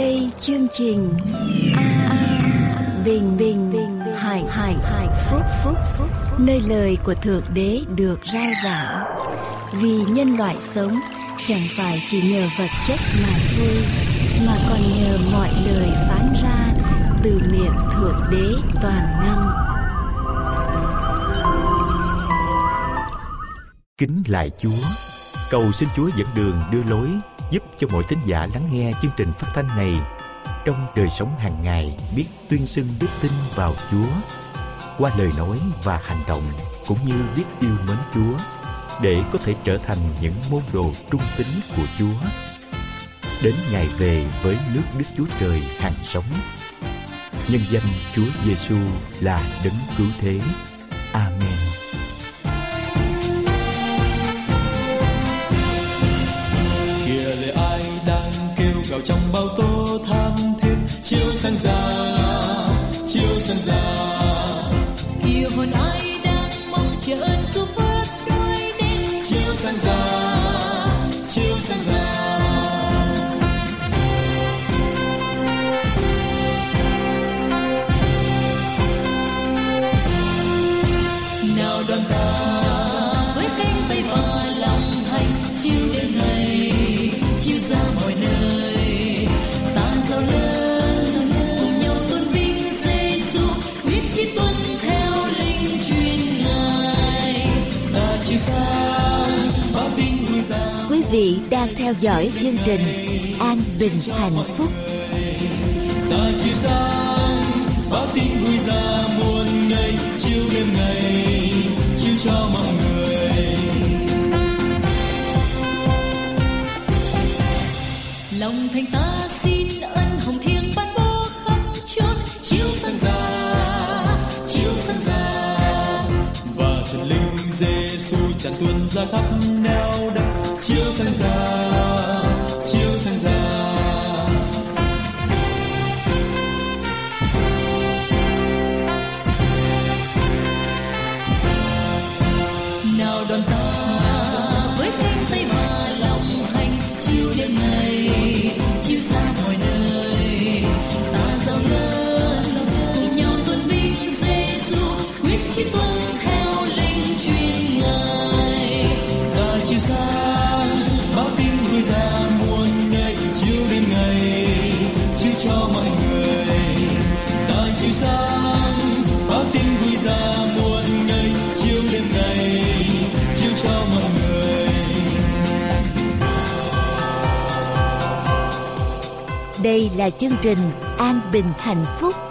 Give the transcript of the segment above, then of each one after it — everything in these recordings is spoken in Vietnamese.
đây chương trình a a bình bình bình hải hải hải phúc phúc phúc. Nơi lời của thượng đế được rao giảng. Vì nhân loại sống chẳng phải chỉ nhờ vật chất mà thôi mà còn nhờ mọi lời phán ra từ miệng thượng đế toàn năng. Kính lại Chúa, cầu xin Chúa dẫn đường đưa lối giúp cho mỗi tín giả lắng nghe chương trình phát thanh này trong đời sống hàng ngày biết tuyên xưng đức tin vào Chúa, qua lời nói và hành động cũng như biết yêu mến Chúa để có thể trở thành những môn đồ trung tín của Chúa. Đến ngày về với nước Đức Chúa Trời hàng sống. Nhân danh Chúa Giêsu là đấng cứu thế. Amen. Gào trong bao tố tham thiết chiếu sáng ra chiếu sáng ra. Kia hồn ai đang mong chờ ơn cứu vớt đôi đến chiếu sáng ra vị đang theo dõi chương trình an bình hạnh phúc. Ta chiếu sáng, báo tin vui ra muôn nơi chiều đêm ngày, chiều cho mọi người. Lòng thành ta xin ân hồng thiêng ban bố khắp chốn. Chiếu sáng ra chiếu sáng ra, và thần linh Giêsu tràn tuôn ra khắp nẻo đất. 就像早 là chương trình an bình hạnh phúc.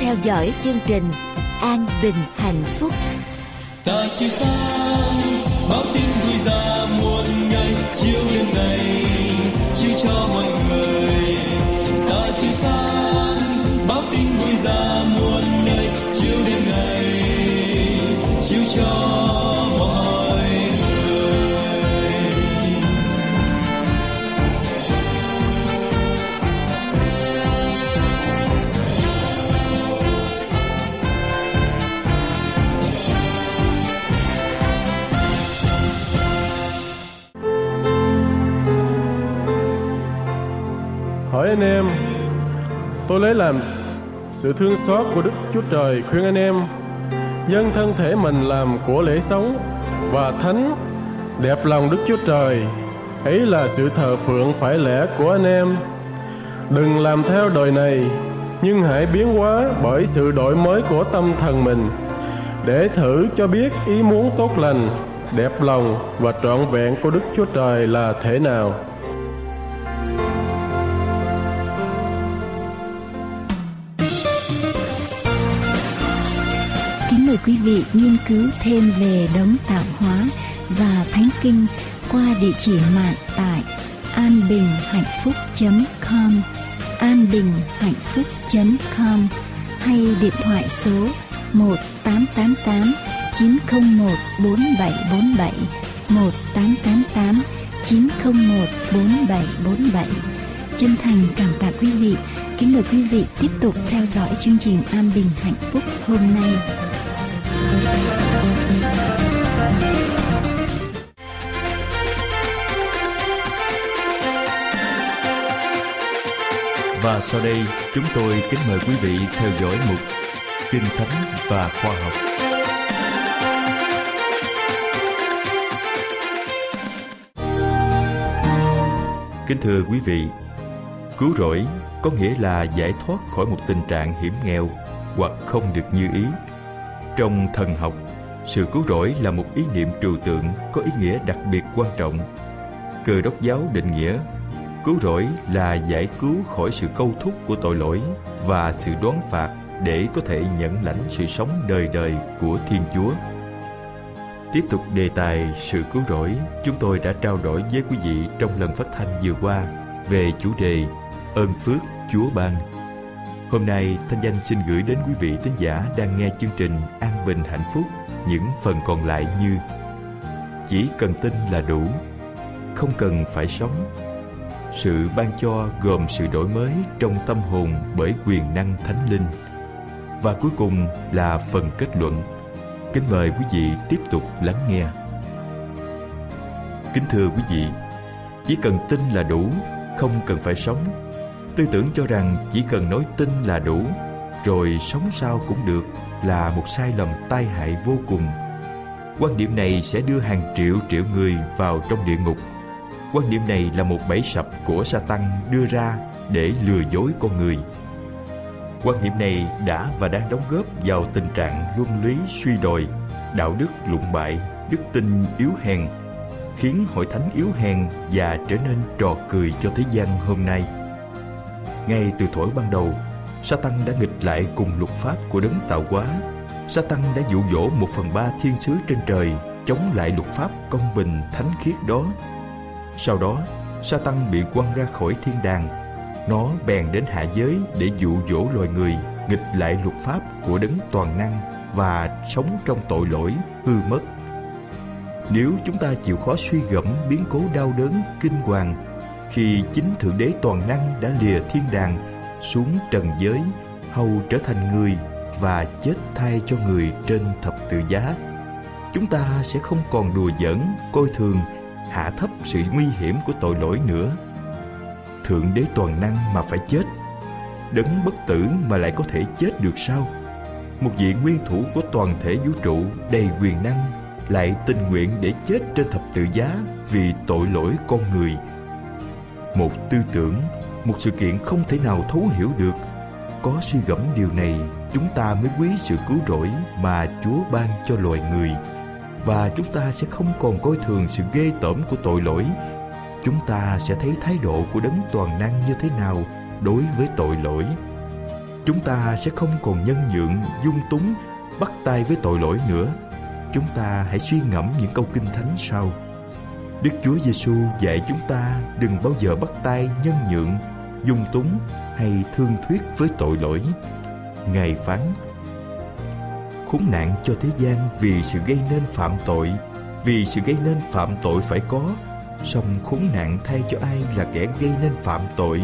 Theo dõi chương trình an bình hạnh phúc. Ta chiếu sáng báo tin vui ra muôn ngày, chiều đêm ngày tôi lấy làm sự thương xót của Đức Chúa Trời khuyên anh em dâng thân thể mình làm của lễ sống và thánh đẹp lòng Đức Chúa Trời ấy là sự thờ phượng phải lẽ của anh em đừng làm theo đời này, nhưng hãy biến hóa bởi sự đổi mới của tâm thần mình, để thử cho biết ý muốn tốt lành, đẹp lòng và trọn vẹn của Đức Chúa Trời là thế nào. Mời quý vị nghiên cứu thêm về đấng tạo hóa và thánh kinh qua địa chỉ mạng tại anbinhhạnhphúc.com anbinhhạnhphúc.com hay điện thoại số 1888 901 4747 1888 901 4747 Chân thành cảm tạ quý vị Kính mời quý vị tiếp tục theo dõi chương trình An Bình Hạnh Phúc hôm nay. Và sau đây chúng tôi kính mời quý vị theo dõi mục Kinh Thánh và Khoa học. Kính thưa quý vị, cứu rỗi có nghĩa là giải thoát khỏi một tình trạng hiểm nghèo hoặc không được như ý. Trong thần học, sự cứu rỗi là một ý niệm trừu tượng có ý nghĩa đặc biệt quan trọng. Cơ đốc giáo định nghĩa cứu rỗi là giải cứu khỏi sự câu thúc của tội lỗi và sự đoán phạt để có thể nhận lãnh sự sống đời đời của Thiên Chúa. Tiếp tục đề tài sự cứu rỗi, chúng tôi đã trao đổi với quý vị trong lần phát thanh vừa qua về chủ đề ơn phước Chúa ban. Hôm nay, Thanh Danh xin gửi đến quý vị tín giả đang nghe chương trình An Bình Hạnh Phúc những phần còn lại như Chỉ cần tin là đủ, không cần phải sống. Sự ban cho gồm sự đổi mới trong tâm hồn bởi quyền năng thánh linh. Và cuối cùng là phần kết luận. Kính mời quý vị tiếp tục lắng nghe. Kính thưa quý vị, chỉ cần tin là đủ, không cần phải sống tư tưởng cho rằng chỉ cần nói tin là đủ, rồi sống sao cũng được là một sai lầm tai hại vô cùng. Quan điểm này sẽ đưa hàng triệu triệu người vào trong địa ngục. Quan điểm này là một bẫy sập của sa tăng đưa ra để lừa dối con người. Quan điểm này đã và đang đóng góp vào tình trạng luân lý suy đồi, đạo đức lụng bại, đức tin yếu hèn, khiến hội thánh yếu hèn và trở nên trò cười cho thế gian hôm nay ngay từ thuở ban đầu, Satan đã nghịch lại cùng luật pháp của đấng tạo hóa. Satan đã dụ dỗ một phần ba thiên sứ trên trời chống lại luật pháp công bình thánh khiết đó. Sau đó, Satan bị quăng ra khỏi thiên đàng. Nó bèn đến hạ giới để dụ dỗ loài người nghịch lại luật pháp của đấng toàn năng và sống trong tội lỗi hư mất. Nếu chúng ta chịu khó suy gẫm biến cố đau đớn, kinh hoàng khi chính Thượng Đế Toàn Năng đã lìa thiên đàng xuống trần giới hầu trở thành người và chết thay cho người trên thập tự giá. Chúng ta sẽ không còn đùa giỡn, coi thường, hạ thấp sự nguy hiểm của tội lỗi nữa. Thượng Đế Toàn Năng mà phải chết, đấng bất tử mà lại có thể chết được sao? Một vị nguyên thủ của toàn thể vũ trụ đầy quyền năng lại tình nguyện để chết trên thập tự giá vì tội lỗi con người một tư tưởng, một sự kiện không thể nào thấu hiểu được. Có suy gẫm điều này, chúng ta mới quý sự cứu rỗi mà chúa ban cho loài người. Và chúng ta sẽ không còn coi thường sự ghê tởm của tội lỗi. Chúng ta sẽ thấy thái độ của đấng toàn năng như thế nào đối với tội lỗi. Chúng ta sẽ không còn nhân nhượng, dung túng, bắt tay với tội lỗi nữa. Chúng ta hãy suy ngẫm những câu kinh thánh sau. Đức Chúa Giêsu dạy chúng ta đừng bao giờ bắt tay nhân nhượng, dung túng hay thương thuyết với tội lỗi. Ngài phán: Khốn nạn cho thế gian vì sự gây nên phạm tội, vì sự gây nên phạm tội phải có, song khốn nạn thay cho ai là kẻ gây nên phạm tội.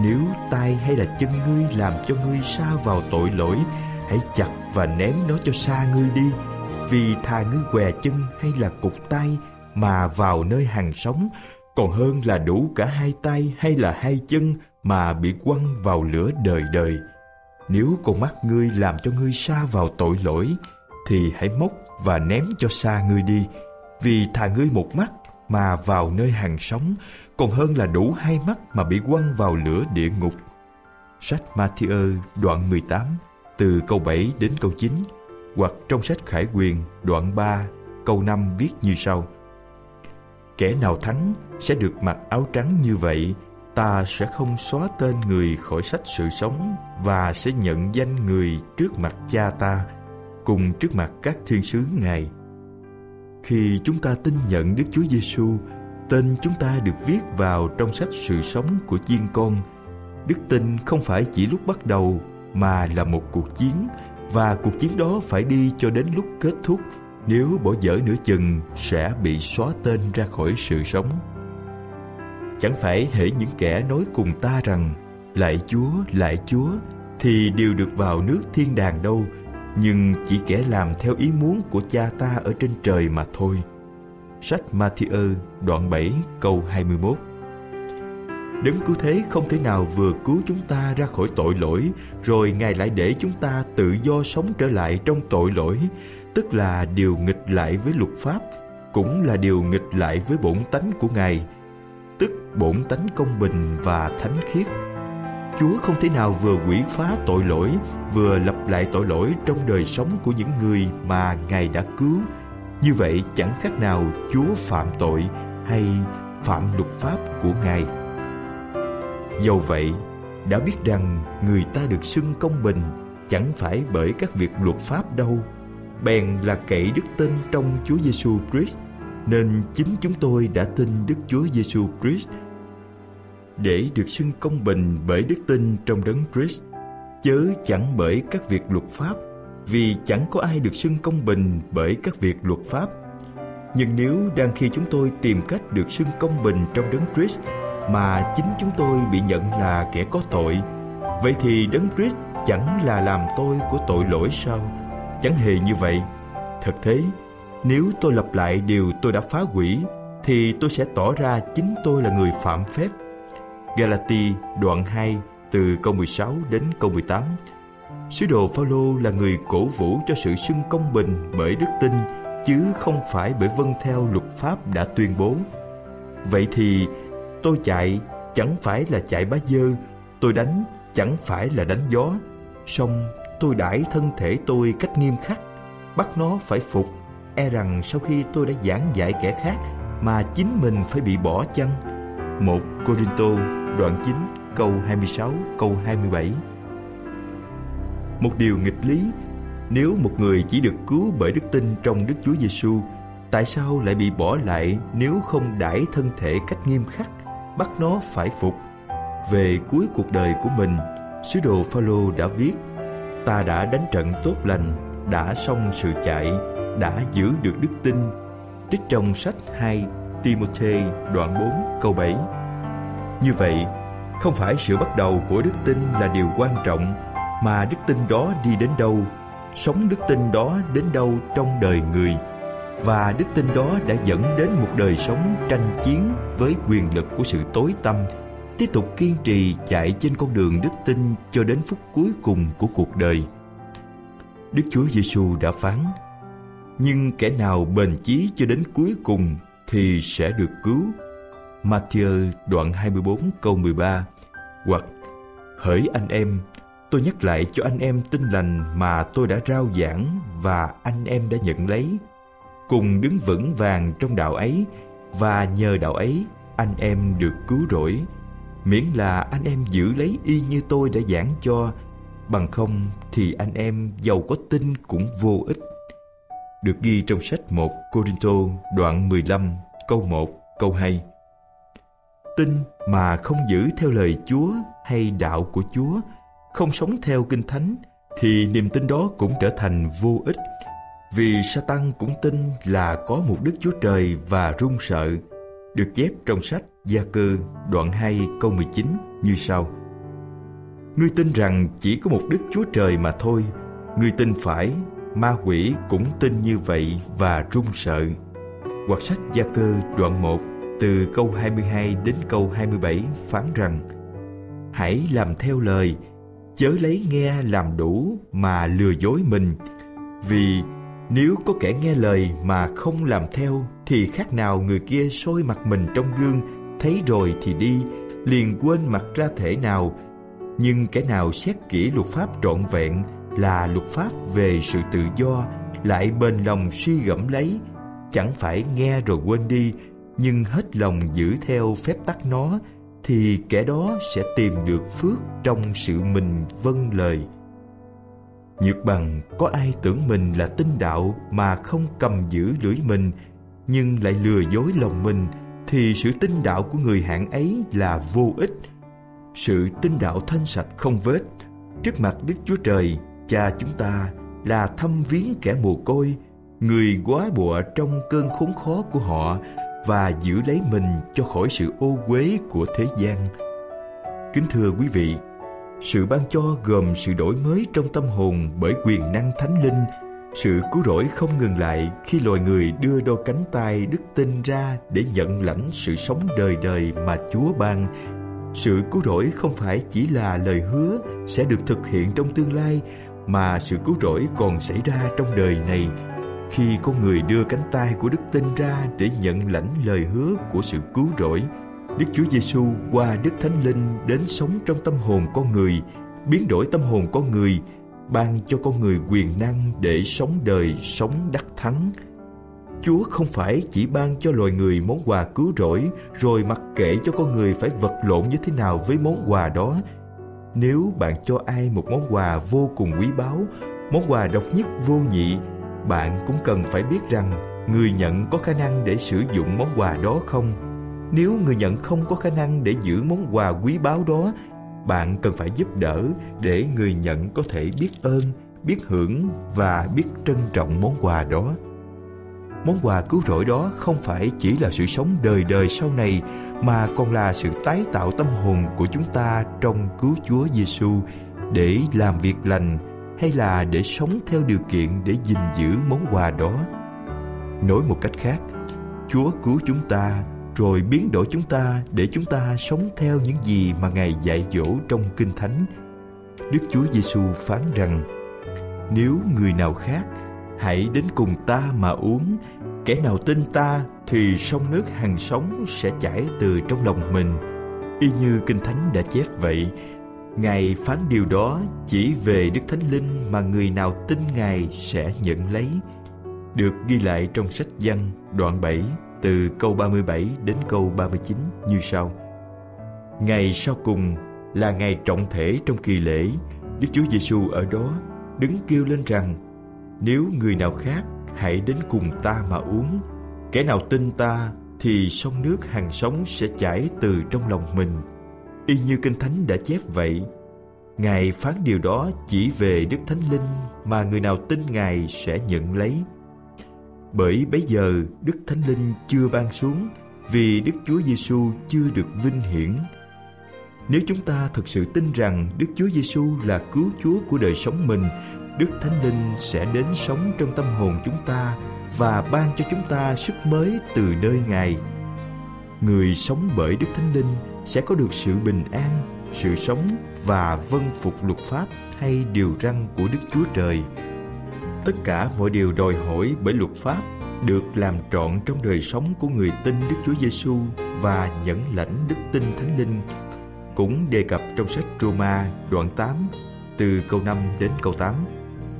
Nếu tay hay là chân ngươi làm cho ngươi xa vào tội lỗi, hãy chặt và ném nó cho xa ngươi đi, vì thà ngươi què chân hay là cục tay mà vào nơi hàng sống còn hơn là đủ cả hai tay hay là hai chân mà bị quăng vào lửa đời đời. Nếu con mắt ngươi làm cho ngươi xa vào tội lỗi, thì hãy móc và ném cho xa ngươi đi, vì thà ngươi một mắt mà vào nơi hàng sống, còn hơn là đủ hai mắt mà bị quăng vào lửa địa ngục. Sách Matthew đoạn 18 từ câu 7 đến câu 9 hoặc trong sách Khải Quyền đoạn 3 câu 5 viết như sau Kẻ nào thắng sẽ được mặc áo trắng như vậy, ta sẽ không xóa tên người khỏi sách sự sống và sẽ nhận danh người trước mặt cha ta, cùng trước mặt các thiên sứ ngài. Khi chúng ta tin nhận đức chúa giêsu tên chúng ta được viết vào trong sách sự sống của chiên con. Đức tin không phải chỉ lúc bắt đầu mà là một cuộc chiến, và cuộc chiến đó phải đi cho đến lúc kết thúc nếu bỏ dở nửa chừng, sẽ bị xóa tên ra khỏi sự sống. Chẳng phải hễ những kẻ nói cùng ta rằng, lại chúa lại chúa, thì đều được vào nước thiên đàng đâu, nhưng chỉ kẻ làm theo ý muốn của cha ta ở trên trời mà thôi. Sách Matthew đoạn 7 câu 21 Đấng cứu thế không thể nào vừa cứu chúng ta ra khỏi tội lỗi, rồi Ngài lại để chúng ta tự do sống trở lại trong tội lỗi tức là điều nghịch lại với luật pháp cũng là điều nghịch lại với bổn tánh của Ngài tức bổn tánh công bình và thánh khiết. Chúa không thể nào vừa quỷ phá tội lỗi vừa lập lại tội lỗi trong đời sống của những người mà Ngài đã cứu. Như vậy chẳng khác nào Chúa phạm tội hay phạm luật pháp của Ngài. Dầu vậy, đã biết rằng người ta được xưng công bình chẳng phải bởi các việc luật pháp đâu, bèn là cậy đức tin trong Chúa Giêsu Christ, nên chính chúng tôi đã tin Đức Chúa Giêsu Christ để được xưng công bình bởi đức tin trong đấng Christ, chớ chẳng bởi các việc luật pháp, vì chẳng có ai được xưng công bình bởi các việc luật pháp. Nhưng nếu đang khi chúng tôi tìm cách được xưng công bình trong đấng Christ mà chính chúng tôi bị nhận là kẻ có tội vậy thì đấng Christ chẳng là làm tôi của tội lỗi sao chẳng hề như vậy. Thật thế, nếu tôi lặp lại điều tôi đã phá hủy, thì tôi sẽ tỏ ra chính tôi là người phạm phép. Galati đoạn 2 từ câu 16 đến câu 18 Sứ đồ Phaolô là người cổ vũ cho sự xưng công bình bởi đức tin, chứ không phải bởi vâng theo luật pháp đã tuyên bố. Vậy thì, Tôi chạy chẳng phải là chạy bá dơ, Tôi đánh chẳng phải là đánh gió. Song tôi đãi thân thể tôi cách nghiêm khắc Bắt nó phải phục E rằng sau khi tôi đã giảng dạy kẻ khác Mà chính mình phải bị bỏ chăng Một Corinto đoạn 9 câu 26 câu 27 Một điều nghịch lý Nếu một người chỉ được cứu bởi đức tin trong Đức Chúa Giêsu, tại sao lại bị bỏ lại nếu không đãi thân thể cách nghiêm khắc bắt nó phải phục. Về cuối cuộc đời của mình, sứ đồ Phaolô đã viết: Ta đã đánh trận tốt lành, đã xong sự chạy, đã giữ được đức tin. Trích trong sách 2 Timothy đoạn 4 câu 7. Như vậy, không phải sự bắt đầu của đức tin là điều quan trọng mà đức tin đó đi đến đâu sống đức tin đó đến đâu trong đời người và đức tin đó đã dẫn đến một đời sống tranh chiến với quyền lực của sự tối tăm tiếp tục kiên trì chạy trên con đường đức tin cho đến phút cuối cùng của cuộc đời. Đức chúa giêsu đã phán, nhưng kẻ nào bền chí cho đến cuối cùng thì sẽ được cứu. Matthew đoạn 24 câu 13 hoặc, hỡi anh em, tôi nhắc lại cho anh em tin lành mà tôi đã rao giảng và anh em đã nhận lấy. Cùng đứng vững vàng trong đạo ấy và nhờ đạo ấy, anh em được cứu rỗi miễn là anh em giữ lấy y như tôi đã giảng cho. Bằng không thì anh em giàu có tin cũng vô ích. Được ghi trong sách 1 Corinto đoạn 15 câu 1 câu 2 tin mà không giữ theo lời Chúa hay đạo của Chúa không sống theo kinh thánh thì niềm tin đó cũng trở thành vô ích. Vì Satan cũng tin là có một Đức Chúa Trời và run sợ, được chép trong sách Gia Cơ đoạn 2 câu 19 như sau. Ngươi tin rằng chỉ có một Đức Chúa Trời mà thôi, ngươi tin phải, ma quỷ cũng tin như vậy và run sợ. Hoặc sách Gia Cơ đoạn 1 từ câu 22 đến câu 27 phán rằng hãy làm theo lời chớ lấy nghe làm đủ mà lừa dối mình vì nếu có kẻ nghe lời mà không làm theo thì khác nào người kia soi mặt mình trong gương thấy rồi thì đi, liền quên mặt ra thể nào. Nhưng kẻ nào xét kỹ luật pháp trọn vẹn là luật pháp về sự tự do, lại bền lòng suy gẫm lấy. Chẳng phải nghe rồi quên đi, nhưng hết lòng giữ theo phép tắc nó, thì kẻ đó sẽ tìm được phước trong sự mình vâng lời. Nhược bằng, có ai tưởng mình là tinh đạo mà không cầm giữ lưỡi mình, nhưng lại lừa dối lòng mình? Thì sự tinh đạo của người hạng ấy là vô ích. Sự tinh đạo thanh sạch không vết. Trước mặt đức chúa trời, cha chúng ta là thăm viếng kẻ mồ côi, người quá bụa trong cơn khốn khó của họ và giữ lấy mình cho khỏi sự ô uế của thế gian. Kính thưa quý vị, sự ban cho gồm sự đổi mới trong tâm hồn bởi quyền năng thánh linh sự cứu rỗi không ngừng lại khi loài người đưa đôi cánh tay đức tin ra để nhận lãnh sự sống đời đời mà chúa ban. Sự cứu rỗi không phải chỉ là lời hứa sẽ được thực hiện trong tương lai, mà sự cứu rỗi còn xảy ra trong đời này. Khi con người đưa cánh tay của đức tin ra để nhận lãnh lời hứa của sự cứu rỗi, đức chúa giêsu qua đức thánh linh đến sống trong tâm hồn con người, biến đổi tâm hồn con người ban cho con người quyền năng để sống đời, sống đắc thắng. Chúa không phải chỉ ban cho loài người món quà cứu rỗi, rồi mặc kệ cho con người phải vật lộn như thế nào với món quà đó. Nếu bạn cho ai một món quà vô cùng quý báu, món quà độc nhất vô nhị, bạn cũng cần phải biết rằng người nhận có khả năng để sử dụng món quà đó không? Nếu người nhận không có khả năng để giữ món quà quý báu đó bạn cần phải giúp đỡ để người nhận có thể biết ơn biết hưởng và biết trân trọng món quà đó món quà cứu rỗi đó không phải chỉ là sự sống đời đời sau này mà còn là sự tái tạo tâm hồn của chúng ta trong cứu Chúa Giêsu để làm việc lành hay là để sống theo điều kiện để gìn giữ món quà đó. Nói một cách khác, Chúa cứu chúng ta rồi biến đổi chúng ta để chúng ta sống theo những gì mà Ngài dạy dỗ trong Kinh Thánh. Đức Chúa Giêsu phán rằng: Nếu người nào khác hãy đến cùng ta mà uống, kẻ nào tin ta thì sông nước hằng sống sẽ chảy từ trong lòng mình. Y như Kinh Thánh đã chép vậy, Ngài phán điều đó chỉ về Đức Thánh Linh mà người nào tin Ngài sẽ nhận lấy. Được ghi lại trong sách văn đoạn 7 từ câu 37 đến câu 39 như sau. Ngày sau cùng là ngày trọng thể trong kỳ lễ, Đức Chúa Giêsu ở đó đứng kêu lên rằng: Nếu người nào khác hãy đến cùng ta mà uống, kẻ nào tin ta thì sông nước hàng sống sẽ chảy từ trong lòng mình y như kinh thánh đã chép vậy ngài phán điều đó chỉ về đức thánh linh mà người nào tin ngài sẽ nhận lấy bởi bấy giờ đức thánh linh chưa ban xuống, vì đức chúa giêsu chưa được vinh hiển. Nếu chúng ta thực sự tin rằng đức chúa giêsu là cứu chúa của đời sống mình, đức thánh linh sẽ đến sống trong tâm hồn chúng ta và ban cho chúng ta sức mới từ nơi ngài. Người sống bởi đức thánh linh sẽ có được sự bình an, sự sống và vân phục luật pháp hay điều răn của đức chúa trời tất cả mọi điều đòi hỏi bởi luật pháp được làm trọn trong đời sống của người tin Đức Chúa Giêsu và nhẫn lãnh đức tin Thánh Linh cũng đề cập trong sách Roma đoạn 8 từ câu 5 đến câu 8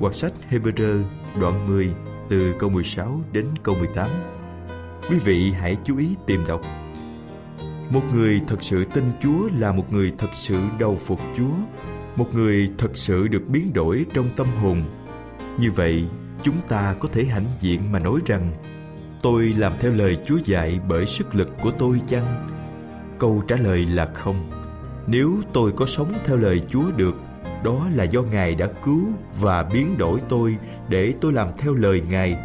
hoặc sách Hebrew đoạn 10 từ câu 16 đến câu 18. Quý vị hãy chú ý tìm đọc một người thật sự tin Chúa là một người thật sự đầu phục Chúa, một người thật sự được biến đổi trong tâm hồn. Như vậy, chúng ta có thể hãnh diện mà nói rằng tôi làm theo lời Chúa dạy bởi sức lực của tôi chăng? Câu trả lời là không. Nếu tôi có sống theo lời Chúa được, đó là do Ngài đã cứu và biến đổi tôi để tôi làm theo lời Ngài.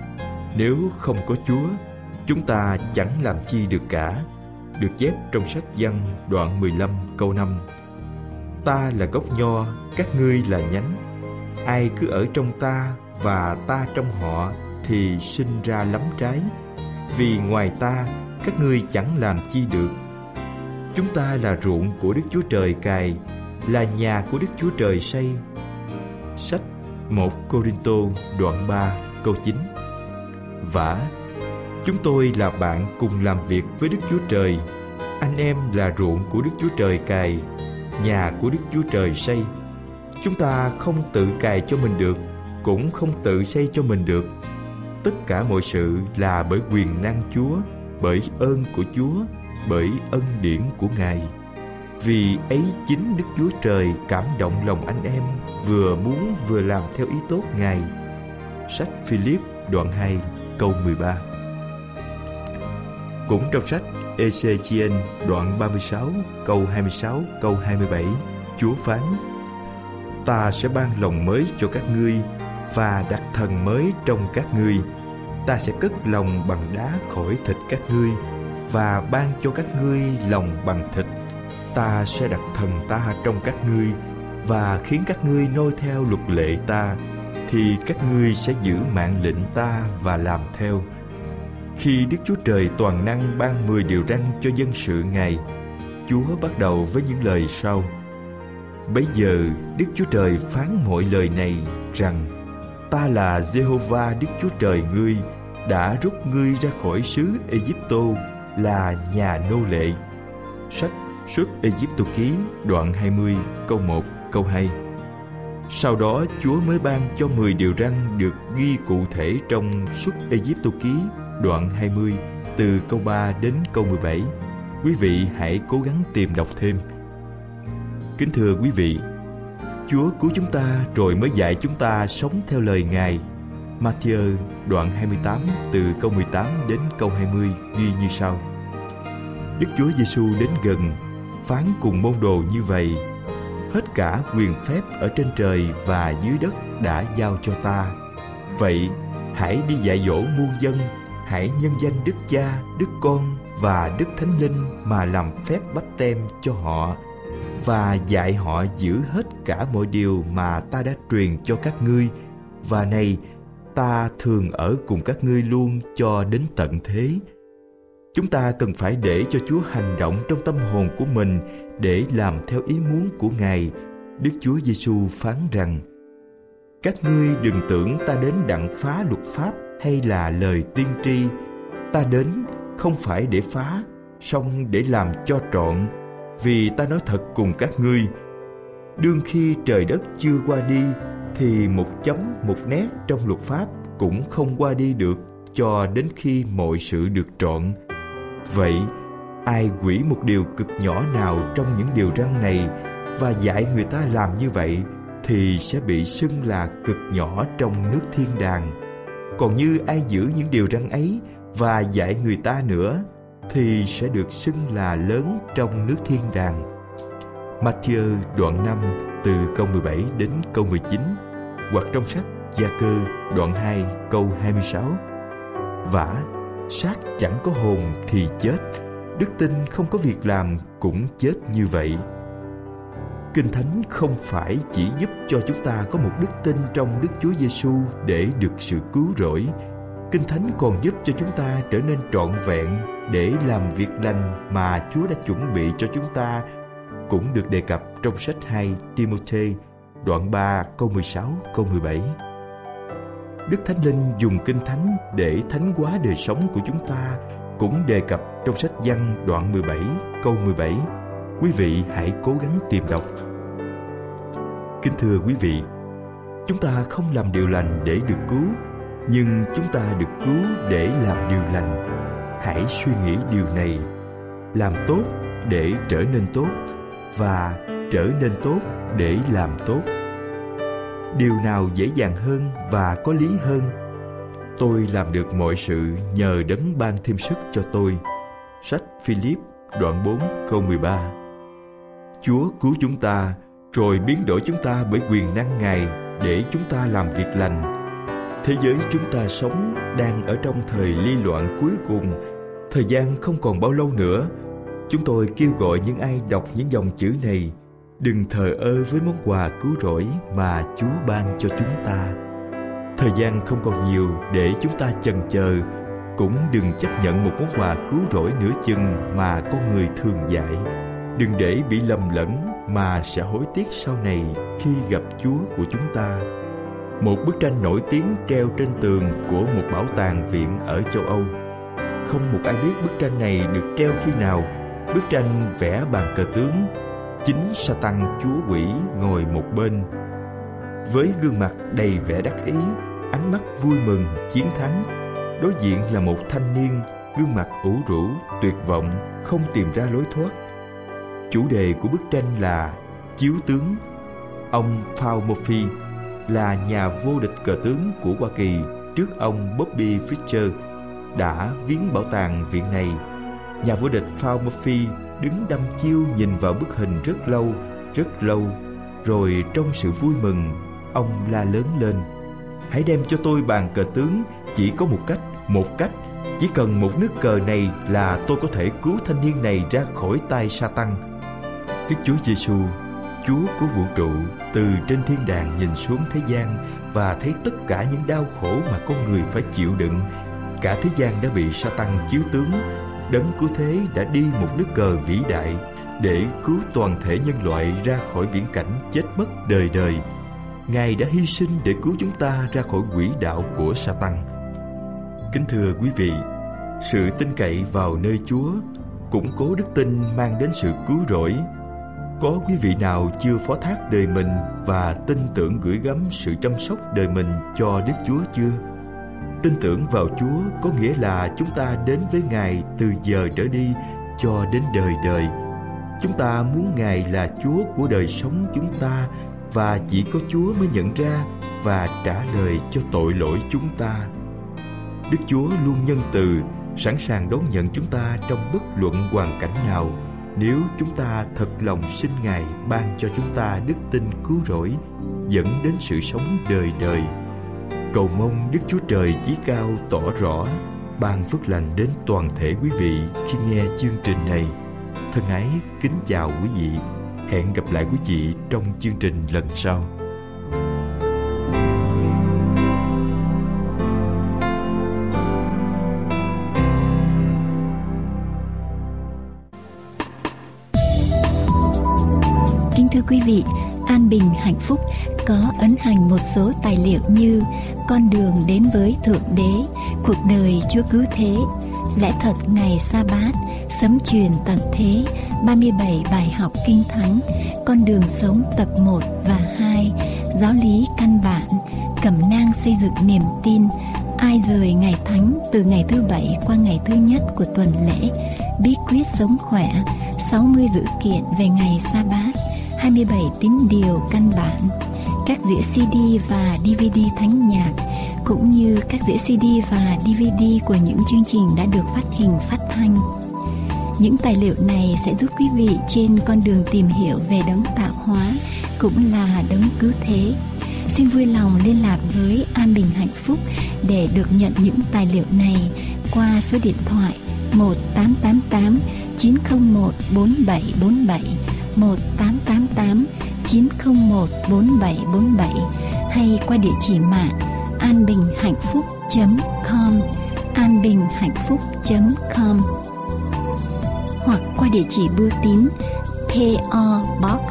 Nếu không có Chúa, chúng ta chẳng làm chi được cả được chép trong sách văn đoạn 15 câu 5. Ta là gốc nho, các ngươi là nhánh. Ai cứ ở trong ta và ta trong họ thì sinh ra lắm trái. Vì ngoài ta, các ngươi chẳng làm chi được. Chúng ta là ruộng của Đức Chúa Trời cài, là nhà của Đức Chúa Trời xây. Sách 1 Corinto đoạn 3 câu 9 Vả, chúng tôi là bạn cùng làm việc với Đức Chúa Trời. Anh em là ruộng của Đức Chúa Trời cài, nhà của Đức Chúa Trời xây. Chúng ta không tự cài cho mình được, cũng không tự xây cho mình được. Tất cả mọi sự là bởi quyền năng Chúa, bởi ơn của Chúa, bởi ân điển của Ngài. Vì ấy chính Đức Chúa Trời cảm động lòng anh em vừa muốn vừa làm theo ý tốt Ngài. Sách Philip đoạn 2 câu 13 Cũng trong sách Ezechiel đoạn 36 câu 26 câu 27 Chúa phán Ta sẽ ban lòng mới cho các ngươi và đặt thần mới trong các ngươi ta sẽ cất lòng bằng đá khỏi thịt các ngươi và ban cho các ngươi lòng bằng thịt ta sẽ đặt thần ta trong các ngươi và khiến các ngươi noi theo luật lệ ta thì các ngươi sẽ giữ mạng lệnh ta và làm theo khi Đức Chúa Trời toàn năng ban mười điều răn cho dân sự Ngài, Chúa bắt đầu với những lời sau. Bấy giờ Đức Chúa Trời phán mọi lời này rằng Ta là Jehovah Đức Chúa Trời ngươi đã rút ngươi ra khỏi xứ Egypto là nhà nô lệ. Sách Xuất Egypto ký đoạn 20 câu 1 câu 2 Sau đó Chúa mới ban cho 10 điều răn được ghi cụ thể trong Xuất Egypto ký đoạn 20 từ câu 3 đến câu 17. Quý vị hãy cố gắng tìm đọc thêm. Kính thưa quý vị, Chúa cứu chúng ta rồi mới dạy chúng ta sống theo lời Ngài. Matthew đoạn 28 từ câu 18 đến câu 20 ghi như sau. Đức Chúa Giêsu đến gần, phán cùng môn đồ như vậy, hết cả quyền phép ở trên trời và dưới đất đã giao cho ta vậy hãy đi dạy dỗ muôn dân, hãy nhân danh đức cha, đức con và đức thánh linh mà làm phép bắp tem cho họ và dạy họ giữ hết cả mọi điều mà ta đã truyền cho các ngươi. Và này, ta thường ở cùng các ngươi luôn cho đến tận thế. Chúng ta cần phải để cho chúa hành động trong tâm hồn của mình để làm theo ý muốn của ngài. Đức chúa giêsu phán rằng, các ngươi đừng tưởng ta đến đặng phá luật pháp hay là lời tiên tri. Ta đến không phải để phá, song để làm cho trọn. Vì ta nói thật cùng các ngươi đương khi trời đất chưa qua đi, thì một chấm, một nét trong luật pháp cũng không qua đi được cho đến khi mọi sự được trọn vậy, ai quỷ một điều cực nhỏ nào trong những điều răn này và dạy người ta làm như vậy thì sẽ bị xưng là cực nhỏ trong nước thiên đàng còn như ai giữ những điều răn ấy và dạy người ta nữa thì sẽ được xưng là lớn trong nước thiên đàng. Matthew đoạn 5 từ câu 17 đến câu 19 hoặc trong sách Gia Cơ đoạn 2 câu 26. Vả, xác chẳng có hồn thì chết, đức tin không có việc làm cũng chết như vậy. Kinh Thánh không phải chỉ giúp cho chúng ta có một đức tin trong Đức Chúa Giêsu để được sự cứu rỗi. Kinh Thánh còn giúp cho chúng ta trở nên trọn vẹn để làm việc lành mà Chúa đã chuẩn bị cho chúng ta cũng được đề cập trong sách 2 Timôthê đoạn 3 câu 16 câu 17. Đức Thánh Linh dùng Kinh Thánh để thánh hóa đời sống của chúng ta cũng đề cập trong sách Văn đoạn 17 câu 17 Quý vị hãy cố gắng tìm đọc. Kính thưa quý vị, chúng ta không làm điều lành để được cứu, nhưng chúng ta được cứu để làm điều lành. Hãy suy nghĩ điều này, làm tốt để trở nên tốt và trở nên tốt để làm tốt. Điều nào dễ dàng hơn và có lý hơn? Tôi làm được mọi sự nhờ đấng ban thêm sức cho tôi. Sách Philip, đoạn 4 câu 13 Chúa cứu chúng ta, rồi biến đổi chúng ta bởi quyền năng Ngài để chúng ta làm việc lành. Thế giới chúng ta sống đang ở trong thời ly loạn cuối cùng. Thời gian không còn bao lâu nữa. Chúng tôi kêu gọi những ai đọc những dòng chữ này đừng thờ ơ với món quà cứu rỗi mà Chúa ban cho chúng ta. Thời gian không còn nhiều để chúng ta chần chờ, cũng đừng chấp nhận một món quà cứu rỗi nửa chừng mà con người thường dạy đừng để bị lầm lẫn mà sẽ hối tiếc sau này khi gặp Chúa của chúng ta. Một bức tranh nổi tiếng treo trên tường của một bảo tàng viện ở châu Âu. Không một ai biết bức tranh này được treo khi nào. Bức tranh vẽ bàn cờ tướng, chính sa tăng chúa quỷ ngồi một bên. Với gương mặt đầy vẻ đắc ý, ánh mắt vui mừng, chiến thắng, đối diện là một thanh niên gương mặt ủ rũ, tuyệt vọng, không tìm ra lối thoát. Chủ đề của bức tranh là Chiếu tướng. Ông Paul Murphy là nhà vô địch cờ tướng của Hoa Kỳ trước ông Bobby Fischer đã viếng bảo tàng viện này. Nhà vô địch Paul Murphy đứng đăm chiêu nhìn vào bức hình rất lâu, rất lâu. Rồi trong sự vui mừng, ông la lớn lên. Hãy đem cho tôi bàn cờ tướng chỉ có một cách, một cách chỉ cần một nước cờ này là tôi có thể cứu thanh niên này ra khỏi tay sa tăng đức chúa giêsu chúa của vũ trụ từ trên thiên đàng nhìn xuống thế gian và thấy tất cả những đau khổ mà con người phải chịu đựng cả thế gian đã bị sa tăng chiếu tướng đấng cứu thế đã đi một nước cờ vĩ đại để cứu toàn thể nhân loại ra khỏi viễn cảnh chết mất đời đời ngài đã hy sinh để cứu chúng ta ra khỏi quỹ đạo của sa tăng kính thưa quý vị, sự tin cậy vào nơi Chúa củng cố đức tin mang đến sự cứu rỗi. Có quý vị nào chưa phó thác đời mình và tin tưởng gửi gắm sự chăm sóc đời mình cho Đức Chúa chưa? Tin tưởng vào Chúa có nghĩa là chúng ta đến với Ngài từ giờ trở đi cho đến đời đời. Chúng ta muốn Ngài là Chúa của đời sống chúng ta và chỉ có Chúa mới nhận ra và trả lời cho tội lỗi chúng ta. Đức Chúa luôn nhân từ, sẵn sàng đón nhận chúng ta trong bất luận hoàn cảnh nào nếu chúng ta thật lòng xin Ngài ban cho chúng ta đức tin cứu rỗi dẫn đến sự sống đời đời. Cầu mong Đức Chúa Trời chí cao tỏ rõ ban phước lành đến toàn thể quý vị khi nghe chương trình này. Thân ái kính chào quý vị. Hẹn gặp lại quý vị trong chương trình lần sau. Kính thưa quý vị, An Bình Hạnh Phúc có ấn hành một số tài liệu như Con đường đến với Thượng Đế, Cuộc đời Chúa Cứu Thế, Lẽ thật ngày sa bát, Sấm truyền tận thế, 37 bài học kinh thánh, Con đường sống tập 1 và 2, Giáo lý căn bản, Cẩm nang xây dựng niềm tin, Ai rời ngày thánh từ ngày thứ bảy qua ngày thứ nhất của tuần lễ, Bí quyết sống khỏe, 60 dữ kiện về ngày sa bát 27 tín điều căn bản, các đĩa CD và DVD thánh nhạc, cũng như các đĩa CD và DVD của những chương trình đã được phát hình phát thanh. Những tài liệu này sẽ giúp quý vị trên con đường tìm hiểu về đấng tạo hóa cũng là đấng cứu thế. Xin vui lòng liên lạc với An Bình Hạnh Phúc để được nhận những tài liệu này qua số điện thoại 1888 901 4747 1888 901 4747 hay qua địa chỉ mạng anbinhhạnhphúc.com anbinhhạnhphúc.com hoặc qua địa chỉ bưu tín PO Box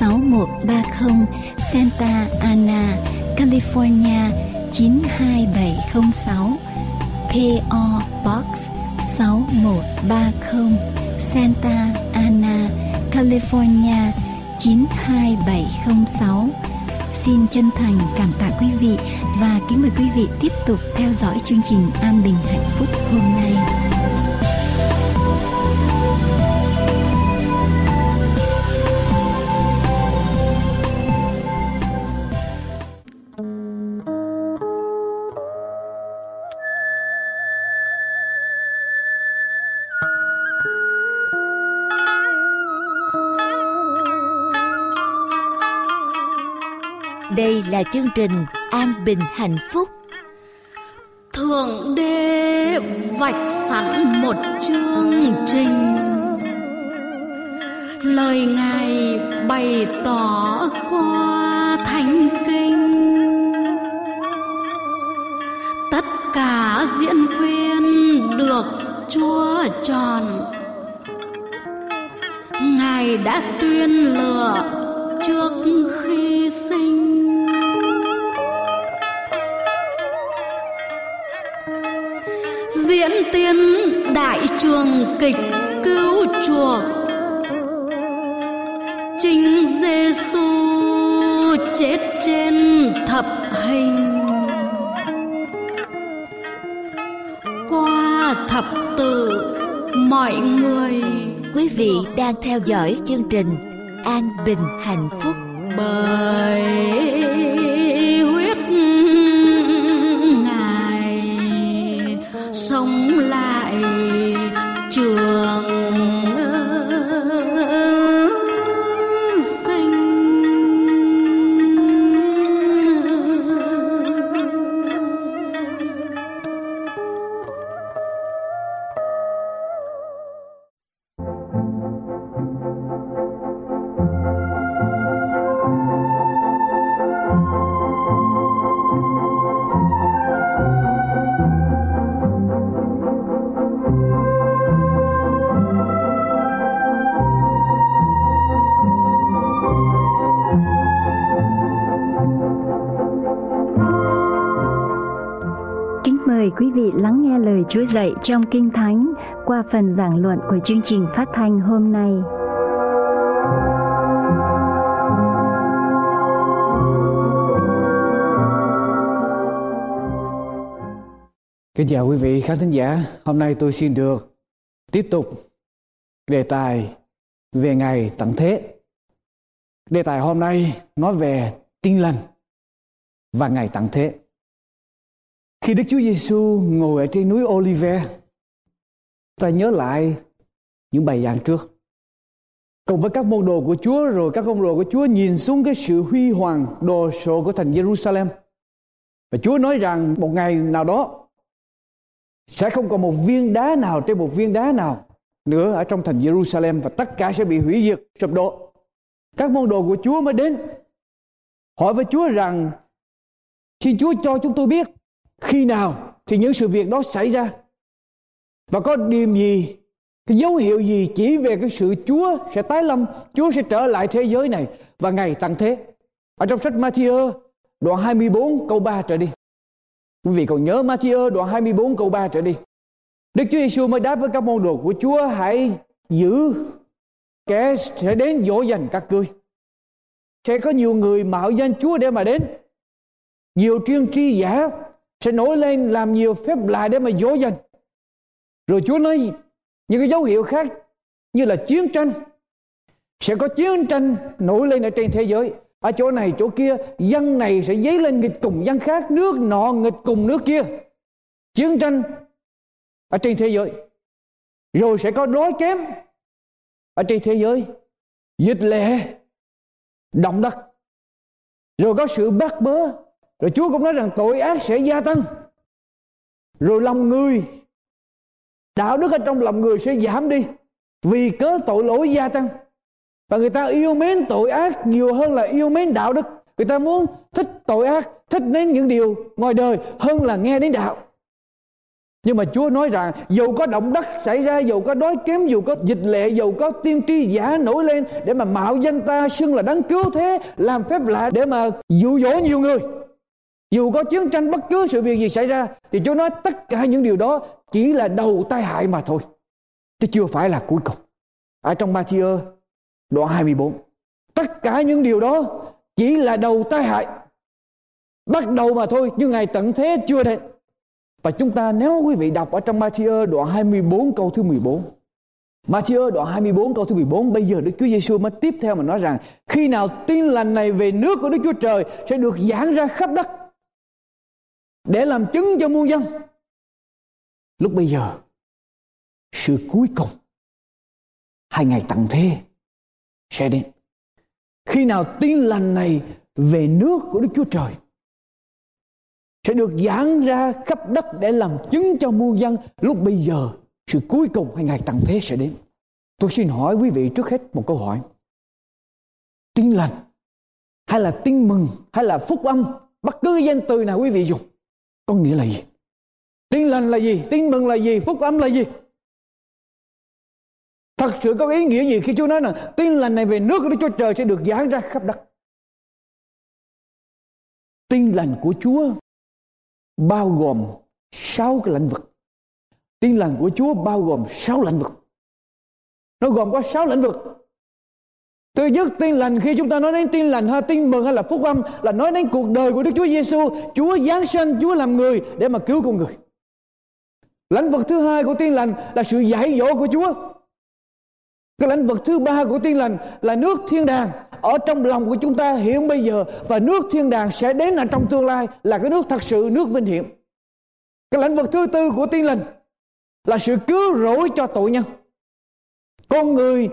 6130 Santa Ana, California 92706 PO Box 6130 Santa Ana, California 92706. Xin chân thành cảm tạ quý vị và kính mời quý vị tiếp tục theo dõi chương trình An Bình Hạnh Phúc hôm nay. Đây là chương trình An Bình Hạnh Phúc. Thượng Đế vạch sẵn một chương trình. Lời Ngài bày tỏ qua thánh kinh. Tất cả diễn viên được Chúa chọn. Ngài ngài đã tuyên lựa trước khi tiến đại trường kịch cứu chuộc chính Giêsu chết trên thập hình. Qua thập tự, mọi người Quý vị đang theo dõi chương trình An Bình Hạnh Phúc. Quý vị lắng nghe lời Chúa dạy trong Kinh Thánh qua phần giảng luận của chương trình phát thanh hôm nay. Kính chào quý vị khán thính giả. Hôm nay tôi xin được tiếp tục đề tài về ngày tận thế. Đề tài hôm nay nói về tin lành và ngày tận thế. Khi Đức Chúa Giêsu ngồi ở trên núi Olive, ta nhớ lại những bài giảng trước. Cùng với các môn đồ của Chúa rồi các môn đồ của Chúa nhìn xuống cái sự huy hoàng đồ sộ của thành Jerusalem. Và Chúa nói rằng một ngày nào đó sẽ không còn một viên đá nào trên một viên đá nào nữa ở trong thành Jerusalem và tất cả sẽ bị hủy diệt sụp đổ. Các môn đồ của Chúa mới đến hỏi với Chúa rằng xin Chúa cho chúng tôi biết khi nào thì những sự việc đó xảy ra và có điểm gì, cái dấu hiệu gì chỉ về cái sự Chúa sẽ tái lâm, Chúa sẽ trở lại thế giới này và ngày tăng thế ở trong sách Matthew, đoạn 24 câu 3 trở đi Quý vị còn nhớ Matthew, đoạn 24 câu 3 trở đi. Đức Chúa Giêsu mới đáp với các môn đồ của Chúa, hãy giữ kẻ sẽ đến dỗ dành các ngươi. Sẽ có nhiều người mạo danh Chúa để mà đến. Nhiều chuyên tri giả sẽ nổi lên làm nhiều phép lạ để mà dỗ dành. Rồi Chúa nói những cái dấu hiệu khác như là chiến tranh. Sẽ có chiến tranh nổi lên ở trên thế giới. Ở chỗ này, chỗ kia, dân này sẽ dấy lên nghịch cùng dân khác, nước nọ nghịch cùng nước kia. Chiến tranh ở trên thế giới. Rồi sẽ có đói kém ở trên thế giới. Dịch lệ, động đất. Rồi có sự bắt bớ rồi Chúa cũng nói rằng tội ác sẽ gia tăng. Rồi lòng người đạo đức ở trong lòng người sẽ giảm đi vì cớ tội lỗi gia tăng. Và người ta yêu mến tội ác nhiều hơn là yêu mến đạo đức. Người ta muốn thích tội ác thích đến những điều ngoài đời hơn là nghe đến đạo. Nhưng mà Chúa nói rằng dù có động đất xảy ra, dù có đói kém, dù có dịch lệ, dù có tiên tri giả nổi lên để mà mạo danh ta xưng là đấng cứu thế, làm phép lạ để mà dụ dỗ nhiều người. Dù có chiến tranh bất cứ sự việc gì xảy ra thì Chúa nói tất cả những điều đó chỉ là đầu tai hại mà thôi. Chứ chưa phải là cuối cùng. Ở trong Matthew đoạn 24. Tất cả những điều đó chỉ là đầu tai hại. Bắt đầu mà thôi, nhưng ngày tận thế chưa đến. Và chúng ta nếu quý vị đọc ở trong Matthew đoạn 24 câu thứ 14. Matthew đoạn 24 câu thứ 14 bây giờ Đức Chúa Giêsu mới tiếp theo mà nói rằng khi nào tin lành này về nước của Đức Chúa Trời sẽ được giảng ra khắp đất để làm chứng cho muôn dân. Lúc bây giờ, sự cuối cùng, hai ngày tận thế, sẽ đến. Khi nào tin lành này về nước của Đức Chúa Trời, sẽ được giảng ra khắp đất để làm chứng cho muôn dân lúc bây giờ, sự cuối cùng hay ngày tận thế sẽ đến. Tôi xin hỏi quý vị trước hết một câu hỏi. Tin lành, hay là tin mừng, hay là phúc âm, bất cứ danh từ nào quý vị dùng có nghĩa là gì? Tin lành là gì? Tin mừng là gì? Phúc âm là gì? thật sự có ý nghĩa gì khi Chúa nói rằng tin lành này về nước của Đức Chúa Trời sẽ được giáng ra khắp đất. Tin lành của Chúa bao gồm sáu cái lĩnh vực. Tin lành của Chúa bao gồm sáu lĩnh vực. Nó gồm có sáu lĩnh vực. Thứ nhất tin lành khi chúng ta nói đến tin lành hay tin mừng hay là phúc âm là nói đến cuộc đời của Đức Chúa Giêsu, Chúa giáng sinh, Chúa làm người để mà cứu con người. Lĩnh vực thứ hai của tin lành là sự dạy dỗ của Chúa. Cái lĩnh vực thứ ba của tin lành là nước thiên đàng ở trong lòng của chúng ta hiện bây giờ và nước thiên đàng sẽ đến ở trong tương lai là cái nước thật sự nước vinh hiển. Cái lĩnh vực thứ tư của tin lành là sự cứu rỗi cho tội nhân. Con người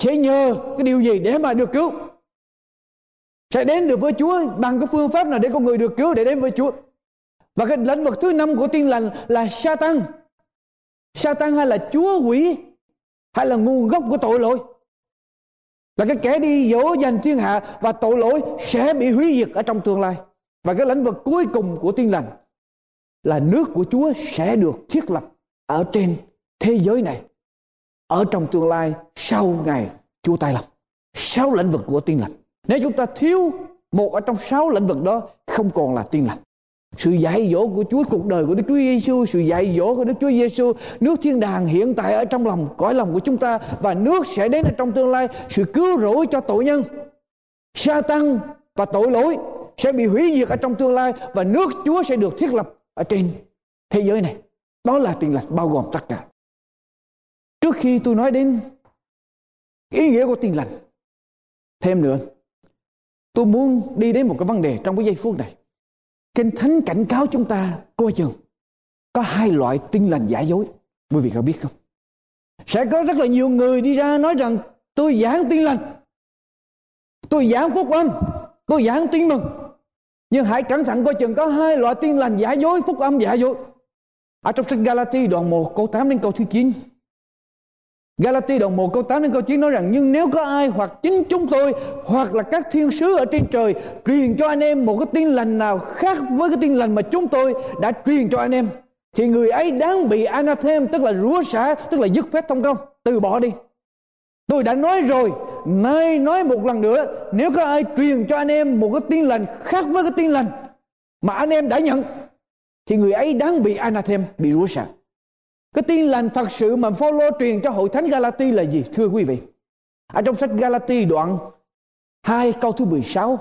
sẽ nhờ cái điều gì để mà được cứu? Sẽ đến được với Chúa bằng cái phương pháp nào để con người được cứu để đến với Chúa? Và cái lĩnh vực thứ năm của tiên lành là sa tăng. Sa tăng hay là chúa quỷ, hay là nguồn gốc của tội lỗi. Là cái kẻ đi dỗ dành thiên hạ và tội lỗi sẽ bị hủy diệt ở trong tương lai. Và cái lĩnh vực cuối cùng của tiên lành là nước của Chúa sẽ được thiết lập ở trên thế giới này. Ở trong tương lai, sau ngày Chúa tay lòng. Sáu lĩnh vực của tiên lành. Nếu chúng ta thiếu một ở trong sáu lĩnh vực đó, không còn là tiên lành sự dạy dỗ của Chúa, cuộc đời của Đức Chúa Giêsu sự dạy dỗ của Đức Chúa Giêsu nước thiên đàng hiện tại ở trong lòng, cõi lòng của chúng ta, và nước sẽ đến ở trong tương lai, sự cứu rỗi cho tội nhân sa tăng và tội lỗi sẽ bị hủy diệt ở trong tương lai, và nước Chúa sẽ được thiết lập ở trên thế giới này đó là tiền lành bao gồm tất cả trước khi tôi nói đến ý nghĩa của tin lành thêm nữa tôi muốn đi đến một cái vấn đề trong cái giây phút này Kinh Thánh cảnh cáo chúng ta coi chừng có hai loại tin lành giả dối. Quý vị có biết không? Sẽ có rất là nhiều người đi ra nói rằng tôi giảng tin lành. Tôi giảng phúc âm. Tôi giảng tin mừng. Nhưng hãy cẩn thận coi chừng có hai loại tin lành giả dối, phúc âm giả dối. Ở trong sách Galati đoạn 1 câu 8 đến câu thứ 9 Galati đoạn 1 câu 8 đến câu 9 nói rằng, Nhưng nếu có ai hoặc chính chúng tôi, Hoặc là các thiên sứ ở trên trời, Truyền cho anh em một cái tin lành nào Khác với cái tin lành mà chúng tôi đã truyền cho anh em, Thì người ấy đáng bị anathem Tức là rúa xả Tức là dứt phép thông công. Từ bỏ đi. Tôi đã nói rồi, Nay nói một lần nữa, Nếu có ai truyền cho anh em một cái tin lành Khác với cái tin lành Mà anh em đã nhận, Thì người ấy đáng bị anathem Bị rúa xả cái tin lành thật sự mà Phaolô truyền cho hội thánh Galati là gì, thưa quý vị? Ở trong sách Galati đoạn 2 câu thứ 16